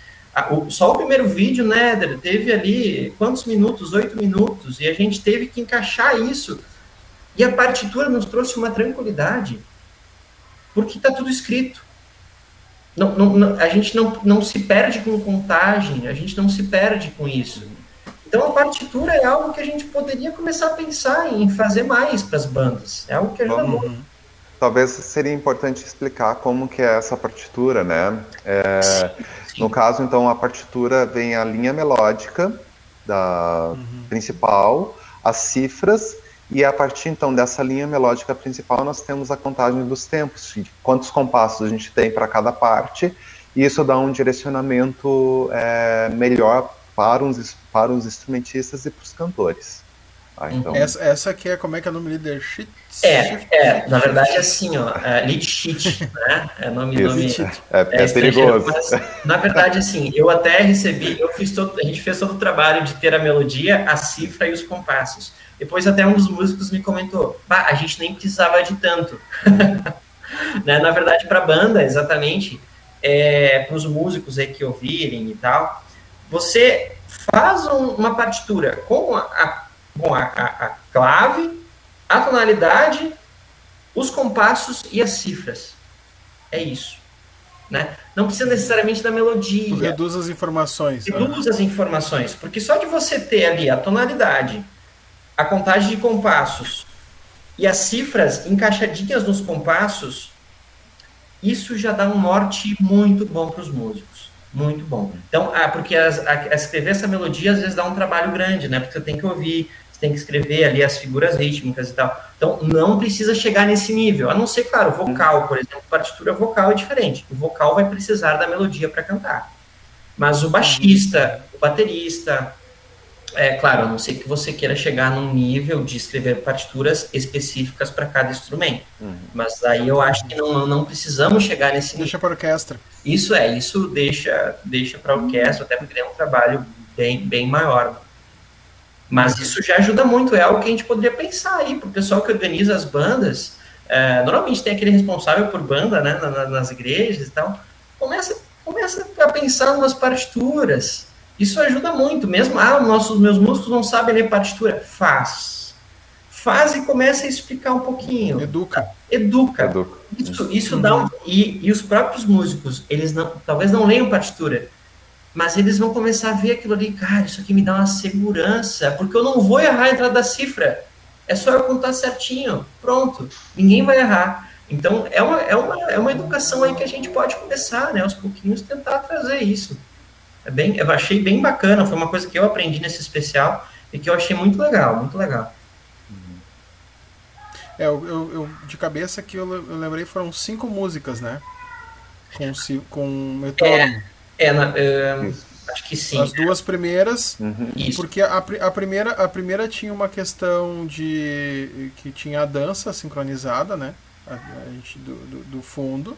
Só o primeiro vídeo, né, teve ali quantos minutos? Oito minutos. E a gente teve que encaixar isso. E a partitura nos trouxe uma tranquilidade. Porque está tudo escrito. Não, não, a gente não, não se perde com contagem, a gente não se perde com isso. Então a partitura é algo que a gente poderia começar a pensar em fazer mais para as bandas. É algo que ajuda uhum. muito. Talvez seria importante explicar como que é essa partitura, né? É. No caso, então, a partitura vem a linha melódica da uhum. principal, as cifras e a partir então dessa linha melódica principal, nós temos a contagem dos tempos, quantos compassos a gente tem para cada parte, e isso dá um direcionamento é, melhor para os, para os instrumentistas e para os cantores. Ah, então... essa, essa aqui é como é que é o nome leadership? É, é, na verdade é assim, ó, é lead sheet, né? É nome, nome é, é, é perigoso. Mas, na verdade, assim, eu até recebi, eu fiz todo, a gente fez todo o trabalho de ter a melodia, a cifra e os compassos. Depois até um dos músicos me comentou, a gente nem precisava de tanto. né? Na verdade, para a banda, exatamente, é, para os músicos aí que ouvirem e tal, você faz um, uma partitura com, a, a com a, a, a, clave, a tonalidade, os compassos e as cifras. É isso. Né? Não precisa necessariamente da melodia. Tu reduz as informações. Reduz né? as informações, porque só de você ter ali a tonalidade, a contagem de compassos e as cifras encaixadinhas nos compassos, isso já dá um norte muito bom para os músicos. Muito bom. Então, ah, porque as, a, escrever essa melodia às vezes dá um trabalho grande, né? Porque você tem que ouvir, você tem que escrever ali as figuras rítmicas e tal. Então, não precisa chegar nesse nível. A não ser, claro, vocal, por exemplo, partitura vocal é diferente. O vocal vai precisar da melodia para cantar. Mas o baixista, o baterista, é claro, a não ser que você queira chegar num nível de escrever partituras específicas para cada instrumento. Uhum. Mas aí eu acho que não, não precisamos chegar nesse nível. Deixa para orquestra. Isso é, isso deixa, deixa para orquestra, até porque é um trabalho bem, bem maior. Mas isso já ajuda muito, é algo que a gente poderia pensar aí para o pessoal que organiza as bandas. É, normalmente tem aquele responsável por banda, né, nas igrejas e tal. Começa, começa a pensar nas partituras isso ajuda muito, mesmo, ah, nossos meus músicos não sabem ler partitura. Faz. Faz e começa a explicar um pouquinho. Educa. Educa. Educa. Isso, isso dá um, e, e os próprios músicos, eles não, talvez não leiam partitura, mas eles vão começar a ver aquilo ali, cara, isso aqui me dá uma segurança, porque eu não vou errar a entrada da cifra. É só eu contar certinho. Pronto. Ninguém vai errar. Então, é uma, é uma, é uma educação aí que a gente pode começar, né, aos pouquinhos, tentar trazer isso. É bem, eu achei bem bacana, foi uma coisa que eu aprendi nesse especial e que eu achei muito legal, muito legal. É, eu, eu, eu de cabeça que eu, eu, lembrei foram cinco músicas, né? Com, com metrônomo. É, é na, é, acho que sim. As duas primeiras, uhum. porque a, a, primeira, a primeira tinha uma questão de que tinha a dança sincronizada, né? A, a gente do, do, do fundo.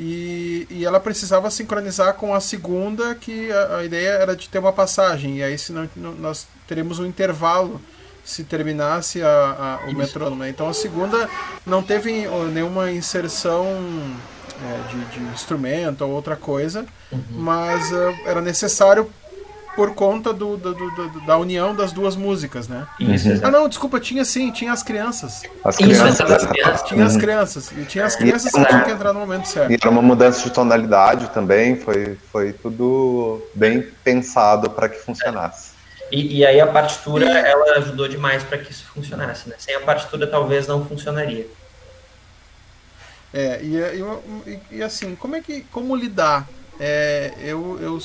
E, e ela precisava sincronizar com a segunda, que a, a ideia era de ter uma passagem, e aí senão nós teremos um intervalo se terminasse a, a, o metrônomo. Né? Então a segunda não teve nenhuma inserção é, de, de, instrumento ou outra coisa, uhum. mas uh, era necessário por conta do, do, do, da união das duas músicas, né? Isso, ah, não, desculpa, tinha sim, tinha as crianças. As crianças. Isso, as crianças. Tinha as crianças. E tinha as crianças que tinham que entrar no momento certo. E era uma mudança de tonalidade também, foi, foi tudo bem pensado para que funcionasse. E, e, aí a partitura, ela ajudou demais para que isso funcionasse, né? Sem a partitura talvez não funcionaria. É, e, e, e, assim, como é que. Como lidar é, eu, eu,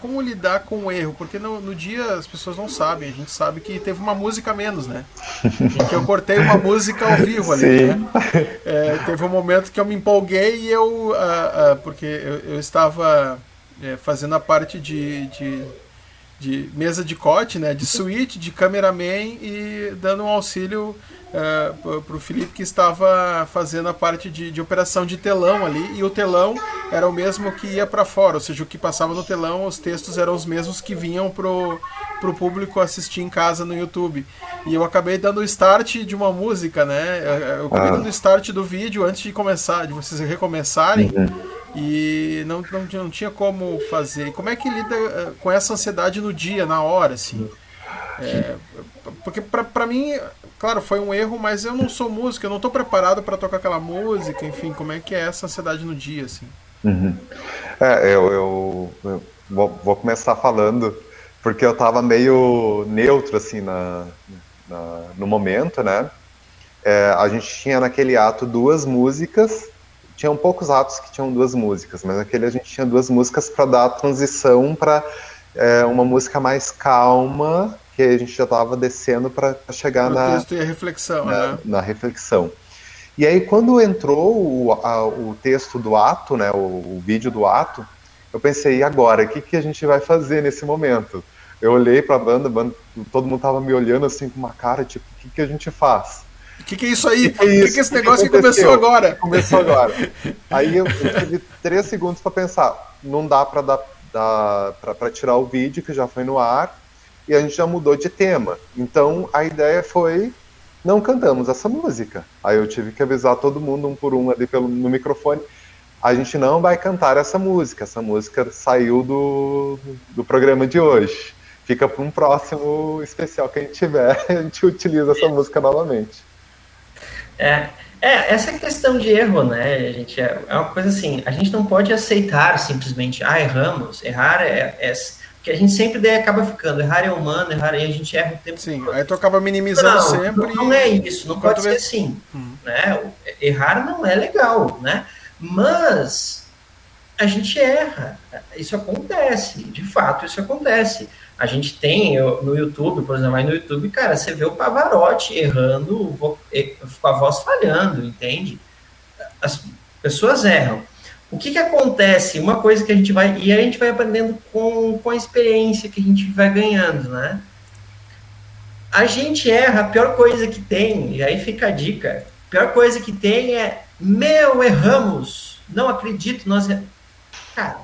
como lidar com o erro? Porque no, no, dia as pessoas não sabem, a gente sabe que teve uma música menos, né? que eu cortei uma música ao vivo ali, Sim. né? É, teve um momento que eu me empolguei e eu. Uh, uh, porque eu, eu estava é, fazendo a parte de, de, de, mesa de cote, né? De suíte, de cameraman e dando um auxílio uh, para o Felipe que estava fazendo a parte de, de, operação de telão ali e o telão era o mesmo que ia para fora, ou seja, o que passava no telão, os textos eram os mesmos que vinham pro pro público assistir em casa no YouTube. E eu acabei dando o start de uma música, né? Eu acabei ah. dando o start do vídeo antes de começar, de vocês recomeçarem. Uhum. E não, não, não tinha como fazer. Como é que lida eh, com essa ansiedade no dia, na hora, assim? É, porque para mim Claro, foi um erro, mas eu não sou músico, eu não estou preparado para tocar aquela música, enfim, como é que é essa ansiedade no dia, assim? Uhum. É, eu, eu, eu vou, vou, começar falando, porque eu estava meio neutro, assim, na, na no momento, né? É, a gente tinha naquele ato duas músicas, tinham poucos atos que tinham duas músicas, mas naquele a gente tinha duas músicas para dar a transição para é, uma música mais calma que a gente já estava descendo para chegar na texto e a reflexão, na, né? na reflexão. E aí quando entrou o, a, o texto do ato, né, o, o, vídeo do ato, eu pensei, e agora, o que, que a gente vai fazer nesse momento? Eu olhei para a banda, todo mundo tava me olhando assim com uma cara, tipo, o que, que a gente faz? O que, que é isso aí? O que, que, é, que, é esse negócio que, que começou agora? Começou agora. aí eu, eu tive três segundos para pensar, não dá para dar, dar para tirar o vídeo que já foi no ar, e a gente já mudou de tema. Então a ideia foi não cantamos essa música. Aí eu tive que avisar todo mundo um por um ali pelo, no microfone. A gente não vai cantar essa música. Essa música saiu do, do programa de hoje. Fica para um próximo especial que a gente tiver, a gente utiliza essa música novamente. É, é, essa questão de erro, né, gente, é, é uma coisa assim, a gente não pode aceitar simplesmente, ah, erramos, errar é, é que a gente sempre daí acaba ficando, errar é humano, errar e a gente erra o tempo Sim, todo. aí tu acaba minimizando não, sempre. Não, é isso, não pode ser assim. Hum. Né? Errar não é legal, né? Mas a gente erra. Isso acontece, de fato, isso acontece. A gente tem no YouTube, por exemplo, aí no YouTube, cara, você vê o Pavarotti errando, com a voz falhando, entende? As pessoas erram. O que, que acontece? Uma coisa que a gente vai. E a gente vai aprendendo com, com a experiência que a gente vai ganhando, né? A gente erra, a pior coisa que tem, e aí fica a dica: a pior coisa que tem é, meu, erramos, não acredito, nós. Cara,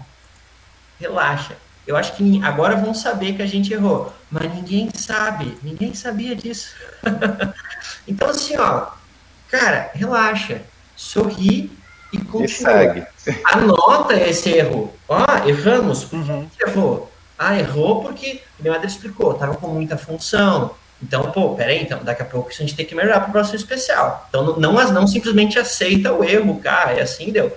relaxa. Eu acho que agora vão saber que a gente errou, mas ninguém sabe, ninguém sabia disso. então, assim, ó, cara, relaxa, sorri e continua. E. Anota esse erro. Ah, erramos. Por uhum. que errou? Ah, errou porque o meu explicou, estava com muita função. Então, pô, peraí, então, daqui a pouco a gente tem que melhorar para o próximo especial. Então, não, não, não simplesmente aceita o erro, cara, é assim, deu.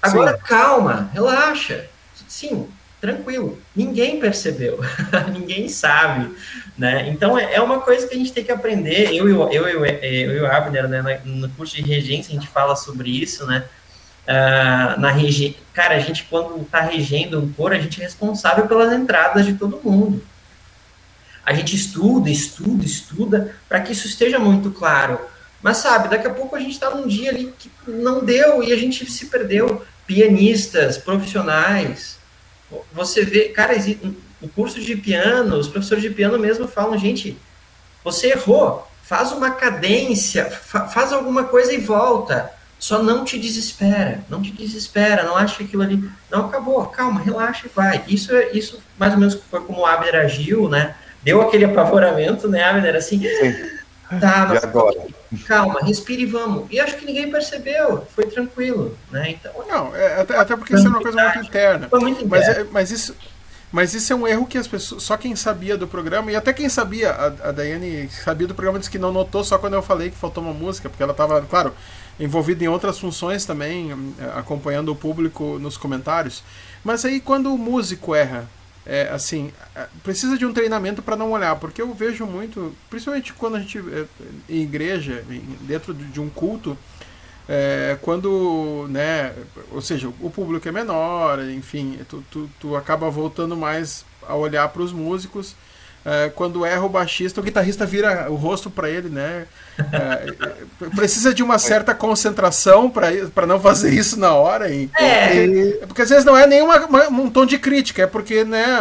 Agora, Sim. calma, relaxa. Sim, tranquilo. Ninguém percebeu, ninguém sabe, né? Então, é, é uma coisa que a gente tem que aprender. Eu, eu, eu, eu, eu e o Abner, né, no curso de regência, a gente fala sobre isso, né? Uh, na regi... Cara, a gente, quando está regendo um coro, a gente é responsável pelas entradas de todo mundo. A gente estuda, estuda, estuda, para que isso esteja muito claro. Mas, sabe, daqui a pouco a gente está num dia ali que não deu e a gente se perdeu. Pianistas, profissionais. Você vê, cara, o curso de piano, os professores de piano mesmo falam, gente, você errou, faz uma cadência, fa faz alguma coisa e volta só não te desespera, não te desespera, não acha aquilo ali. Não, acabou, calma, relaxa e vai. Isso, é, isso mais ou menos foi como o Abner agiu, né? Deu aquele apavoramento, né, Abner? Assim, Sim. Tá, mas agora? calma, respire e vamos. E acho que ninguém percebeu, foi tranquilo, né? Então, não, é, até, até porque isso é uma coisa muito interna. Foi muito interna. Mas, é, mas isso Mas isso é um erro que as pessoas. Só quem sabia do programa, e até quem sabia, a, a Daiane sabia do programa, disse que não notou só quando eu falei que faltou uma música, porque ela estava, claro, envolvida em outras funções também, eh, acompanhando o público nos comentários. Mas aí quando o músico erra, é, assim, é, precisa de um treinamento para não olhar, porque eu vejo muito, principalmente quando a gente é, em igreja, dentro de um culto, é, quando, né, ou seja, o público é menor, enfim, tu, tu, tu acaba voltando mais a olhar para os músicos. É, quando erra o baixista, o guitarrista vira o rosto para ele, né? É, precisa de uma certa concentração para não fazer isso na hora. E, é. E, porque às vezes não é nem uma, uma, um tom de crítica, é porque né,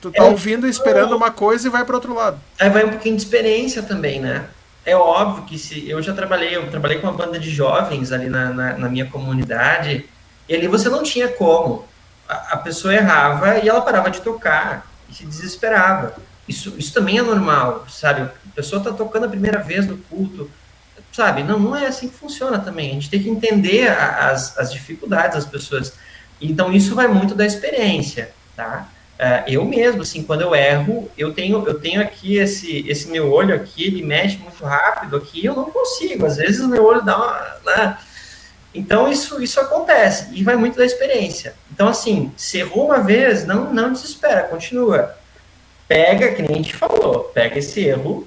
tu tá é, ouvindo, esperando uma coisa e vai para outro lado. Aí vai um pouquinho de experiência também, né? é óbvio que se eu já trabalhei, eu trabalhei com uma banda de jovens ali na, na, na minha comunidade, e ali você não tinha como. A, a, pessoa errava e ela parava de tocar e se desesperava. Isso, isso também é normal, sabe? A pessoa está tocando a primeira vez no culto, sabe? Não, não é assim que funciona também. A gente tem que entender as, as dificuldades das pessoas. Então, isso vai muito da experiência, tá? Uh, eu mesmo, assim, quando eu erro, eu tenho, eu tenho aqui esse, esse meu olho aqui, ele mexe muito rápido aqui, eu não consigo. Às vezes o meu olho dá uma. Né? Então isso, isso acontece e vai muito da experiência. Então, assim, se errou uma vez, não, não desespera, continua. Pega, que nem a gente falou, pega esse erro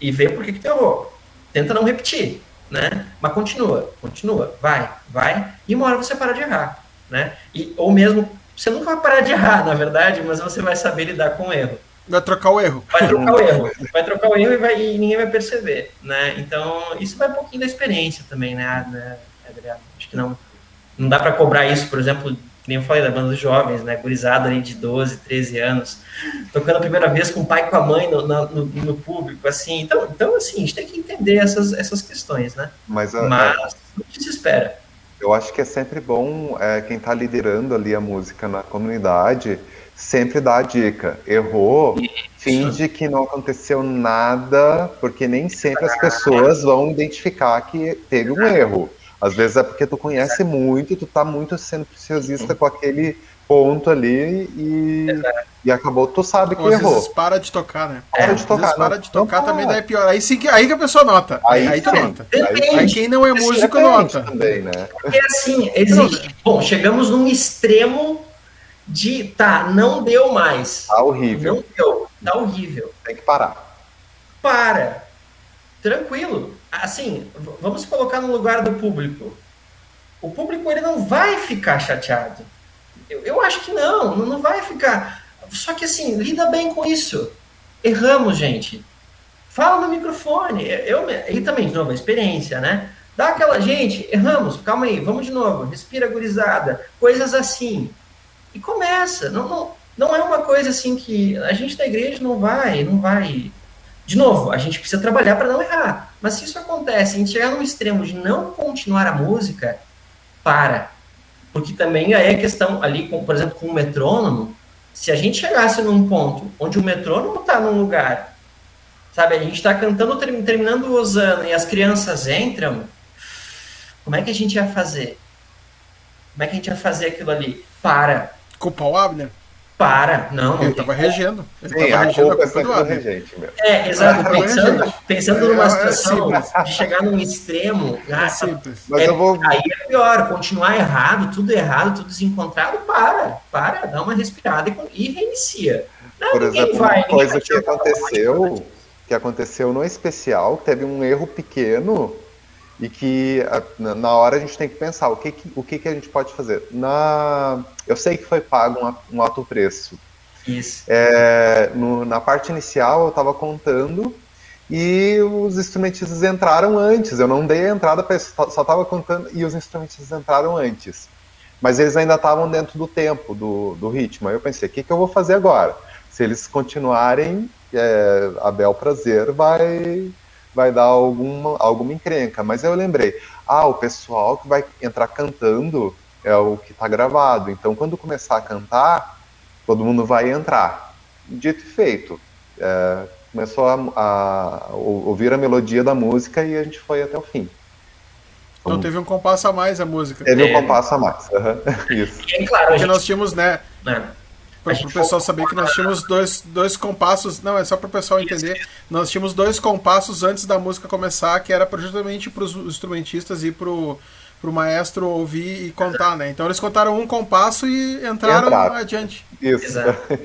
e vê por que, que tu errou. Tenta não repetir, né? Mas continua, continua, vai, vai, e uma hora você para de errar, né? E, ou mesmo você nunca vai parar de errar, na verdade, mas você vai saber lidar com o erro. Vai trocar o erro. Vai trocar o erro. Vai trocar o erro e, vai, e ninguém vai perceber, né? Então, isso vai um pouquinho da experiência também, né, né Adriano? Acho que não, não dá para cobrar isso, por exemplo, nem eu falei da banda dos jovens, né? Gurizada ali de 12, 13 anos, tocando a primeira vez com o pai e com a mãe no, no, no, público, assim. Então, então, assim, a gente tem que entender essas, essas questões, né? Mas, a, Mas não se espera. Eu acho que é sempre bom é, quem está liderando ali a música na comunidade sempre dar a dica. Errou, finge que não aconteceu nada, porque nem sempre as pessoas vão identificar que teve um erro. Às vezes é porque tu conhece muito, tu tá muito sendo preciosista com aquele ponto ali e, e acabou, tu sabe que Ou errou. Às para de tocar, né? Para é, de tocar. para de tocar também daí é pior. Aí sim que, aí que a pessoa nota. Aí, aí tu nota. Aí, aí, quem não é músico nota. Também, né? Porque assim, existe. Bom, chegamos num extremo de tá, não deu mais. Tá horrível. Não deu, tá horrível. Tem que parar. Para. Tranquilo. Assim, vamos colocar no lugar do público. O público ele não vai ficar chateado eu, eu acho que não, não vai ficar. Só que assim, lida bem com isso. Erramos, gente. Fala no microfone. Eu, e também, de novo, a experiência, né? Dá aquela, gente, erramos, calma aí, vamos de novo, respira gurizada, coisas assim. E começa. Não, não, não é uma coisa assim que a gente da igreja não vai, não vai. De novo, a gente precisa trabalhar para não errar. Mas se isso acontece, a gente chegar num extremo de não continuar a música, para. Porque também aí a questão ali, com, por exemplo, com o metrônomo, se a gente chegasse num ponto onde o metrônomo está num lugar, sabe, a gente está cantando, terminando o Osana e as crianças entram, como é que a gente ia fazer? Como é que a gente ia fazer aquilo ali? Para. Culpar o Abner? Para, não. Ele estava regendo. Ele estava regendo a culpa do regente, meu. É, exato. Pensando, pensando numa é, é situação é de chegar num extremo. É ah, é, eu vou... Aí é pior, continuar errado, tudo errado, tudo desencontrado, para, para, dá uma respirada e, e reinicia. Não, Por exemplo, vai, uma coisa que aconteceu, que aconteceu no especial, teve um erro pequeno e que na hora a gente tem que pensar o que, que o que, que a gente pode fazer. Na, eu sei que foi pago um, um alto preço. Isso. É, no, na parte inicial eu estava contando e os instrumentistas entraram antes. Eu não dei a entrada para isso, só estava contando e os instrumentistas entraram antes. Mas eles ainda estavam dentro do tempo, do, do ritmo. Aí eu pensei, o que, que eu vou fazer agora? Se eles continuarem, é, a Bel Prazer vai vai dar alguma, alguma encrenca. Mas eu lembrei, ah, o pessoal que vai entrar cantando é o que está gravado. Então, quando começar a cantar, todo mundo vai entrar. Dito e feito. É, começou a, a, ouvir a melodia da música e a gente foi até o fim. Então teve um compasso a mais a música. Teve um compasso a mais, uhum. isso. É claro, Porque gente... nós tínhamos, né? É para o pessoal saber que nós tínhamos dois, dois compassos. Não, é só para o pessoal entender. Nós tínhamos dois compassos antes da música começar, que era justamente para os instrumentistas e para o maestro ouvir e contar, né? Então eles contaram um compasso e entraram Entrar. adiante. Isso. Exato.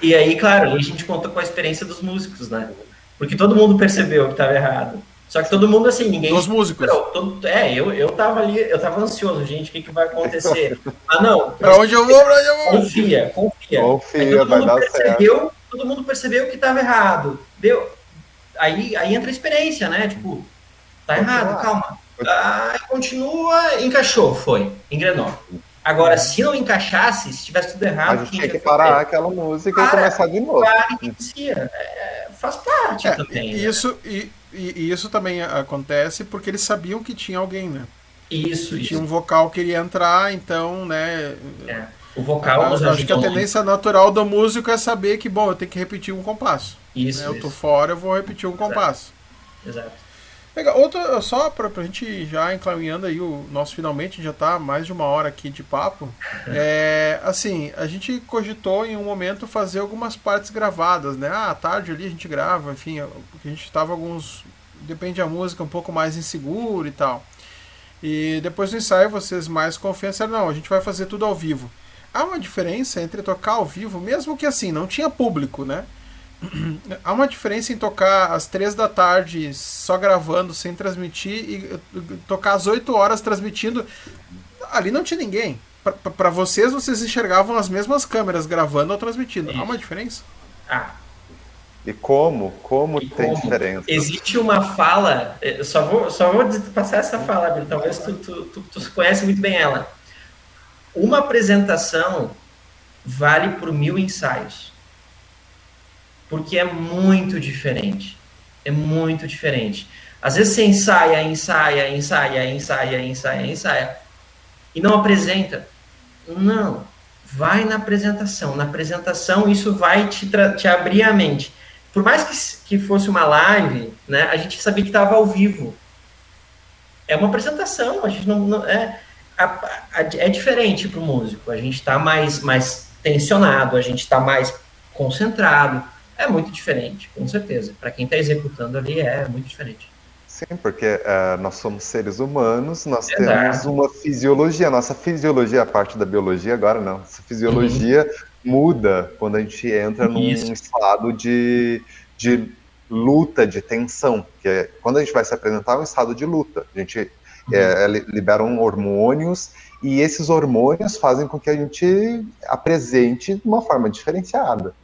E aí, claro, a gente conta com a experiência dos músicos, né? Porque todo mundo percebeu que estava errado. Só que todo mundo, assim, ninguém. Os músicos. Não, todo, é, eu, eu tava ali, eu tava ansioso, gente, o que, que vai acontecer? Ah, não. pra onde eu vou, pra onde eu vou? Confia, confia. Confia, vai dar percebeu, certo. Todo mundo percebeu que tava errado. Deu. Aí, aí entra a experiência, né? Tipo, tá errado, calma. Ah, continua, encaixou, foi, engrenou. Agora, se não encaixasse, se tivesse tudo errado. A gente tinha que parar fazer? aquela música para, e começar de novo. Para, é, faz parte é, também. Isso, né? e, e, e, isso também acontece porque eles sabiam que tinha alguém, né? Isso, Tinha um vocal que iria entrar, então, né? É. O vocal. Eu acho que a tendência natural do músico é saber que, bom, eu tenho que repetir um compasso. Isso. Né? Eu tô fora, eu vou repetir um compasso. Exato. Legal. Outra, só para a gente já encaminhando aí o nosso finalmente, já está mais de uma hora aqui de papo. É, assim, a gente cogitou em um momento fazer algumas partes gravadas, né? Ah, à tarde ali a gente grava, enfim, porque a gente estava alguns. Depende da música, um pouco mais inseguro e tal. E depois do ensaio vocês mais confiança, não, a gente vai fazer tudo ao vivo. Há uma diferença entre tocar ao vivo, mesmo que assim, não tinha público, né? Há uma diferença em tocar às três da tarde só gravando, sem transmitir, e tocar às 8 horas transmitindo. Ali não tinha ninguém. Para vocês, vocês enxergavam as mesmas câmeras gravando ou transmitindo. Há uma diferença? Ah. E como? Como e tem como? diferença? Existe uma fala, eu só vou, só vou passar essa fala, Bruno, talvez tu, tu, tu, tu conhece muito bem ela. Uma apresentação vale por mil ensaios porque é muito diferente. É muito diferente. Às vezes você ensaia, ensaia, ensaia, ensaia, ensaia, ensaia e não apresenta. Não. Vai na apresentação. Na apresentação, isso vai te, te abrir a mente. Por mais que, que fosse uma live, né, a gente sabia que estava ao vivo. É uma apresentação, a gente não. não é, a, a, é diferente para o músico. A gente está mais, mais tensionado, a gente está mais concentrado é muito diferente, com certeza. Para quem está executando ali é muito diferente. Sim, porque uh, nós somos seres humanos, nós Exato. temos uma fisiologia. Nossa fisiologia, a parte da biologia agora não. Nossa fisiologia uhum. muda quando a gente entra num Isso. estado de, de luta, de tensão. Que é, quando a gente vai se apresentar, é um estado de luta. A gente uhum. é, liberam hormônios e esses hormônios fazem com que a gente apresente de uma forma diferenciada.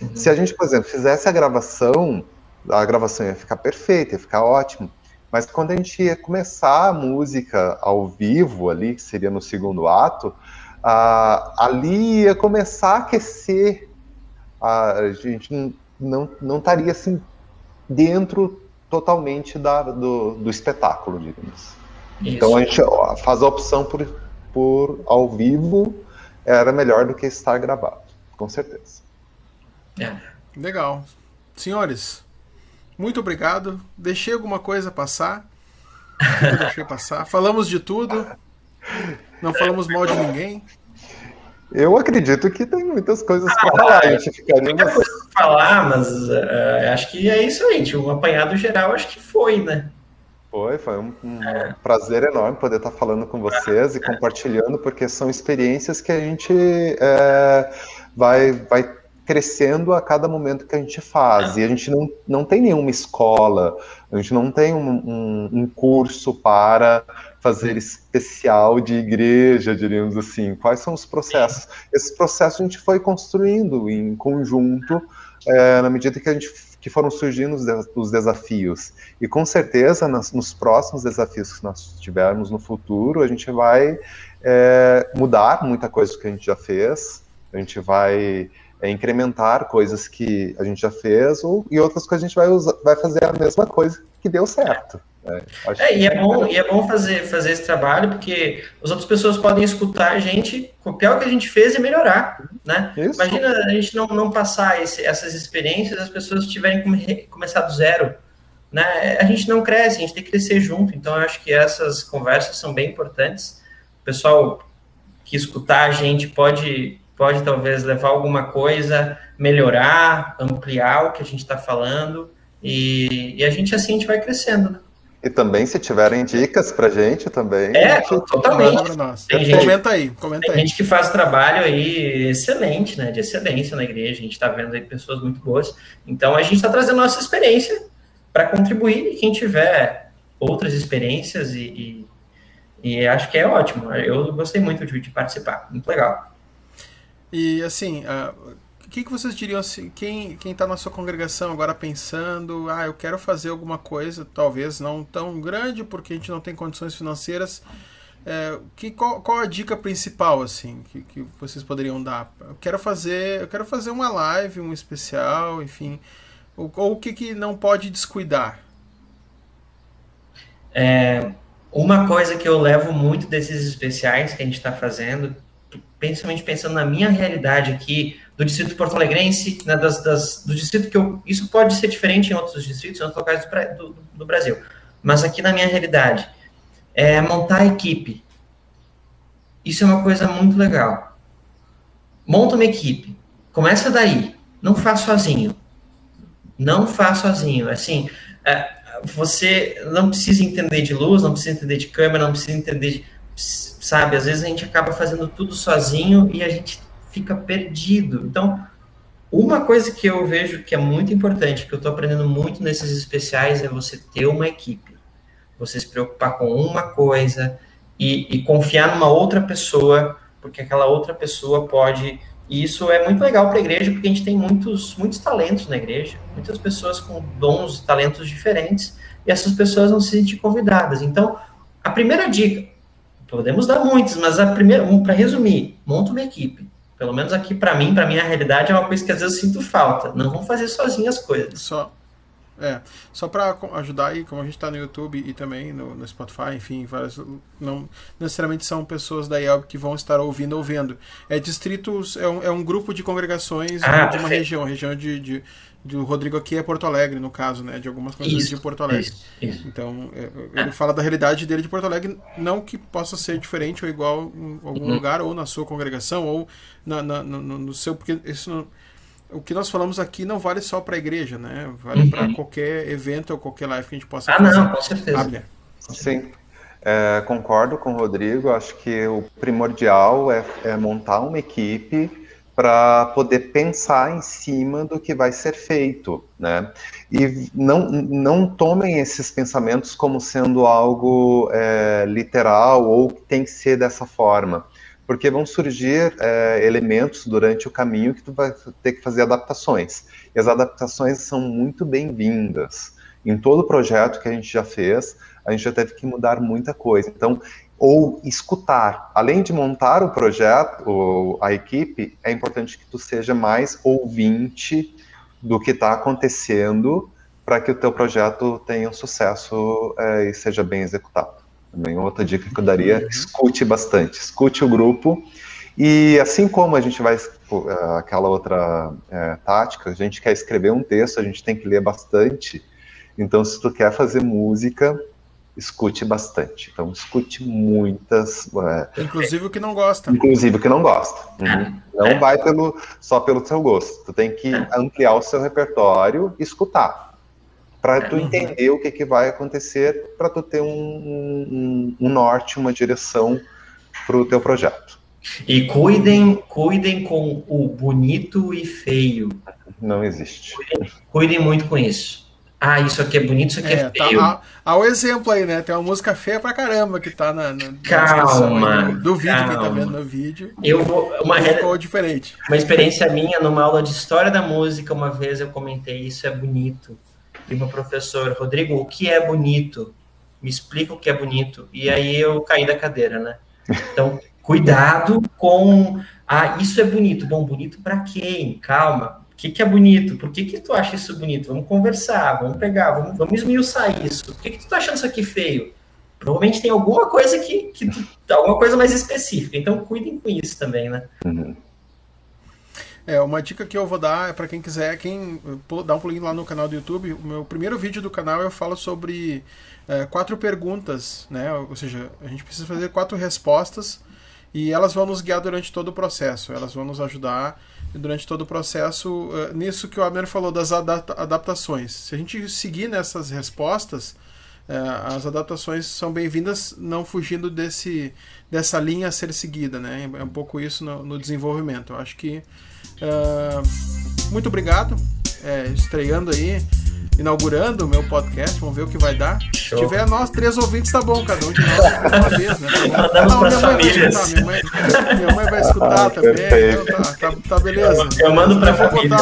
Uhum. Se a gente, por exemplo, fizesse a gravação, a gravação ia ficar perfeita, ia ficar ótimo. Mas quando a gente ia começar a música ao vivo ali, que seria no segundo ato, ali ia começar a aquecer. A gente não, não estaria assim dentro totalmente da, do, do espetáculo, digamos. Isso. Então a gente faz a opção por, por ao vivo, era melhor do que estar gravado, com certeza. É. Legal. Senhores, muito obrigado. Deixei alguma coisa passar. deixei passar. Falamos de tudo. Não falamos mal de ninguém. Eu acredito que tem muitas coisas para falar. A gente ficaria muita coisa para falar, mas uh, acho que é isso aí. Um apanhado geral, acho que foi, né? Foi, foi um, um é. prazer enorme poder estar falando com vocês e compartilhando, porque são experiências que a gente é, vai, vai crescendo a cada momento que a gente faz. E a gente não, não tem nenhuma escola, a gente não tem um, um, um curso para fazer especial de igreja, diríamos assim. Quais são os processos? Esses processos a gente foi construindo em conjunto é, na medida que a gente que foram surgindo os, os desafios. E com certeza, nas, nos próximos desafios que nós tivermos no futuro, a gente vai é, mudar muita coisa que a gente já fez, a gente vai é incrementar coisas que a gente já fez ou, e outras coisas a gente vai, usar, vai fazer a mesma coisa que deu certo. Né? É, e, é bom, e é bom fazer, fazer esse trabalho porque as outras pessoas podem escutar a gente, copiar o que a gente fez e melhorar. Né? Imagina a gente não, não passar esse, essas experiências as pessoas tiverem come, começar do zero. Né? A gente não cresce, a gente tem que crescer junto. Então, eu acho que essas conversas são bem importantes. O pessoal que escutar a gente pode pode talvez levar alguma coisa, melhorar, ampliar o que a gente está falando, e, e, a gente assim a gente vai crescendo. Né? E também, se tiverem dicas pra gente também. É, totalmente. Tem gente, comenta aí, comenta tem aí. gente que faz trabalho aí excelente, né? De excelência na igreja. A gente está vendo aí pessoas muito boas. Então a gente está trazendo nossa experiência para contribuir. E quem tiver outras experiências e, e, e, acho que é ótimo. Eu gostei muito de, de participar. Muito legal. E assim, uh, o que, que vocês diriam assim, quem quem está na sua congregação agora pensando, ah, eu quero fazer alguma coisa, talvez não tão grande porque a gente não tem condições financeiras, é, que, qual, qual a dica principal assim que, que vocês poderiam dar? Eu quero fazer, eu quero fazer uma live, um especial, enfim, ou, ou o que, que não pode descuidar? É, uma coisa que eu levo muito desses especiais que a gente está fazendo, principalmente pensando na minha realidade aqui, do distrito porto-alegrense, né, das, das, do distrito que eu. Isso pode ser diferente em outros distritos, em outros locais do, do, do Brasil. Mas aqui na minha realidade, é montar a equipe. Isso é uma coisa muito legal. Monta uma equipe. Começa daí. Não faz sozinho. Não faz sozinho. Assim, é, você não precisa entender de luz, não precisa entender de câmera, não precisa entender de. Sabe, às vezes a gente acaba fazendo tudo sozinho e a gente fica perdido. Então, uma coisa que eu vejo que é muito importante, que eu estou aprendendo muito nesses especiais, é você ter uma equipe. Você se preocupar com uma coisa e, e confiar numa outra pessoa, porque aquela outra pessoa pode. E isso é muito legal para a igreja, porque a gente tem muitos, muitos talentos na igreja, muitas pessoas com dons e talentos diferentes, e essas pessoas não se sentem convidadas. Então, a primeira dica, podemos dar muitas, mas a primeira, um, para resumir, monta uma equipe pelo menos aqui para mim, para minha realidade, é uma coisa que às vezes eu sinto falta. Não vão fazer sozinho as coisas. Só. É, só para ajudar aí, como a gente está no YouTube e também no, no, Spotify, enfim, várias, não necessariamente são pessoas da IELB que vão estar ouvindo ou vendo. É distritos, é um, é um grupo de congregações ah, de uma região, região de, de, do Rodrigo aqui é Porto Alegre, no caso, né? De algumas coisas de Porto Alegre. Isso, isso. Então, é, ele fala da realidade dele de Porto Alegre, não que possa ser diferente ou igual em algum uhum. lugar, ou na sua congregação, ou na, na no, no, seu. Porque isso não, o que nós falamos aqui não vale só para a igreja, né? Vale uhum. para qualquer evento ou qualquer live que a gente possa ah, fazer. Ah, não, com certeza. Sim. É, concordo com o Rodrigo, acho que o primordial é, é montar uma equipe para poder pensar em cima do que vai ser feito, né? E não, não tomem esses pensamentos como sendo algo é, literal ou que tem que ser dessa forma, porque vão surgir é, elementos durante o caminho que tu vai ter que fazer adaptações. E as adaptações são muito bem-vindas. Em todo projeto que a gente já fez, a gente já teve que mudar muita coisa. Então, ou escutar. Além de montar o projeto, a equipe, é importante que tu seja mais ouvinte do que está acontecendo para que o teu projeto tenha um sucesso é, e seja bem executado. Também outra dica que eu daria, uhum. escute bastante, escute o grupo e assim como a gente vai aquela outra é, tática, a gente quer escrever um texto, a gente tem que ler bastante. Então, se tu quer fazer música, escute bastante. Então, escute muitas. É, inclusive o que não gosta. Inclusive o que não gosta. Uhum. Não vai pelo, só pelo seu gosto. Tu tem que ampliar o seu repertório e escutar. Para tu entender o que, que vai acontecer, para tu ter um, um, um norte, uma direção para o teu projeto. E cuidem, cuidem com o bonito e feio. Não existe. Cuidem, cuidem muito com isso ah, isso aqui é bonito, isso aqui é, é tá, feio. Tá, há, o exemplo aí, né? Tem uma música feia pra caramba que tá na, na, calma, do, do, vídeo, calma. quem tá vendo no vídeo. Eu vou. Uma ficou diferente. Uma experiência minha numa aula de história da música, uma vez eu comentei isso é bonito. E meu professor, Rodrigo, o que é bonito? Me explica o que é bonito. E aí eu caí da cadeira, né? Então, cuidado com. Ah, isso é bonito. Bom, bonito para quem? Calma que, que é bonito? Por que, que tu acha isso bonito? Vamos conversar, vamos pegar, vamos, vamos esmiuçar isso. Por que, que tu tá achando isso aqui feio? Provavelmente tem alguma coisa que, que tu, alguma coisa mais específica. Então cuidem com isso também, né? Uhum. É, uma dica que eu vou dar é para quem quiser, quem dá um pulinho lá no canal do YouTube, o meu primeiro vídeo do canal eu falo sobre é, quatro perguntas, né? Ou seja, a gente precisa fazer quatro respostas e elas vão nos guiar durante todo o processo, elas vão nos ajudar durante todo o processo uh, nisso que o Abner falou das adaptações. Se a gente seguir nessas respostas, uh, as adaptações são bem-vindas, não fugindo desse, dessa linha a ser seguida, né? É um pouco isso no, no desenvolvimento. Eu acho que uh, muito obrigado, é, estreando aí inaugurando o meu podcast, vamos ver o que vai dar. Show. Se tiver nós três ouvintes, tá bom, cada um de nós uma vez, né? Tá não, minha mãe vai escutar, minha mãe, minha mãe vai escutar ah, também. Então tá, tá, tá, beleza. Eu, mando pra família.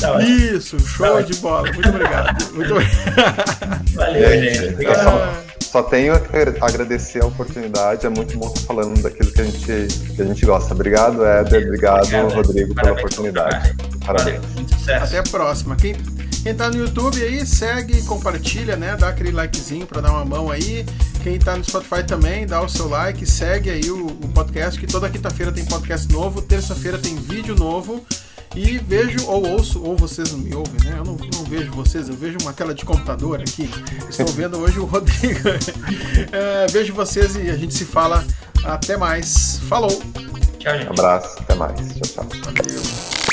Tá Isso, show tá de bola. Muito obrigado. Muito. Valeu, gente. Obrigado. Só tenho a agradecer a oportunidade, é muito bom estar falando daquilo que a gente, que a gente gosta. Obrigado, Éder, obrigado, obrigado Rodrigo, pela oportunidade. Parabéns. Até a próxima. Quem, quem tá no YouTube aí, segue, compartilha, né? Dá aquele likezinho para dar uma mão aí. Quem tá no Spotify também, dá o seu like, segue aí o, o podcast, que toda quinta-feira tem podcast novo, terça-feira tem vídeo novo. E vejo, ou ouço, ou vocês não me ouvem, né? Eu não, não vejo vocês, eu vejo uma tela de computador aqui. Estou vendo hoje o Rodrigo. é, vejo vocês e a gente se fala. Até mais. Falou. Tchau, gente. Um abraço, até mais. Tchau, tchau. Valeu.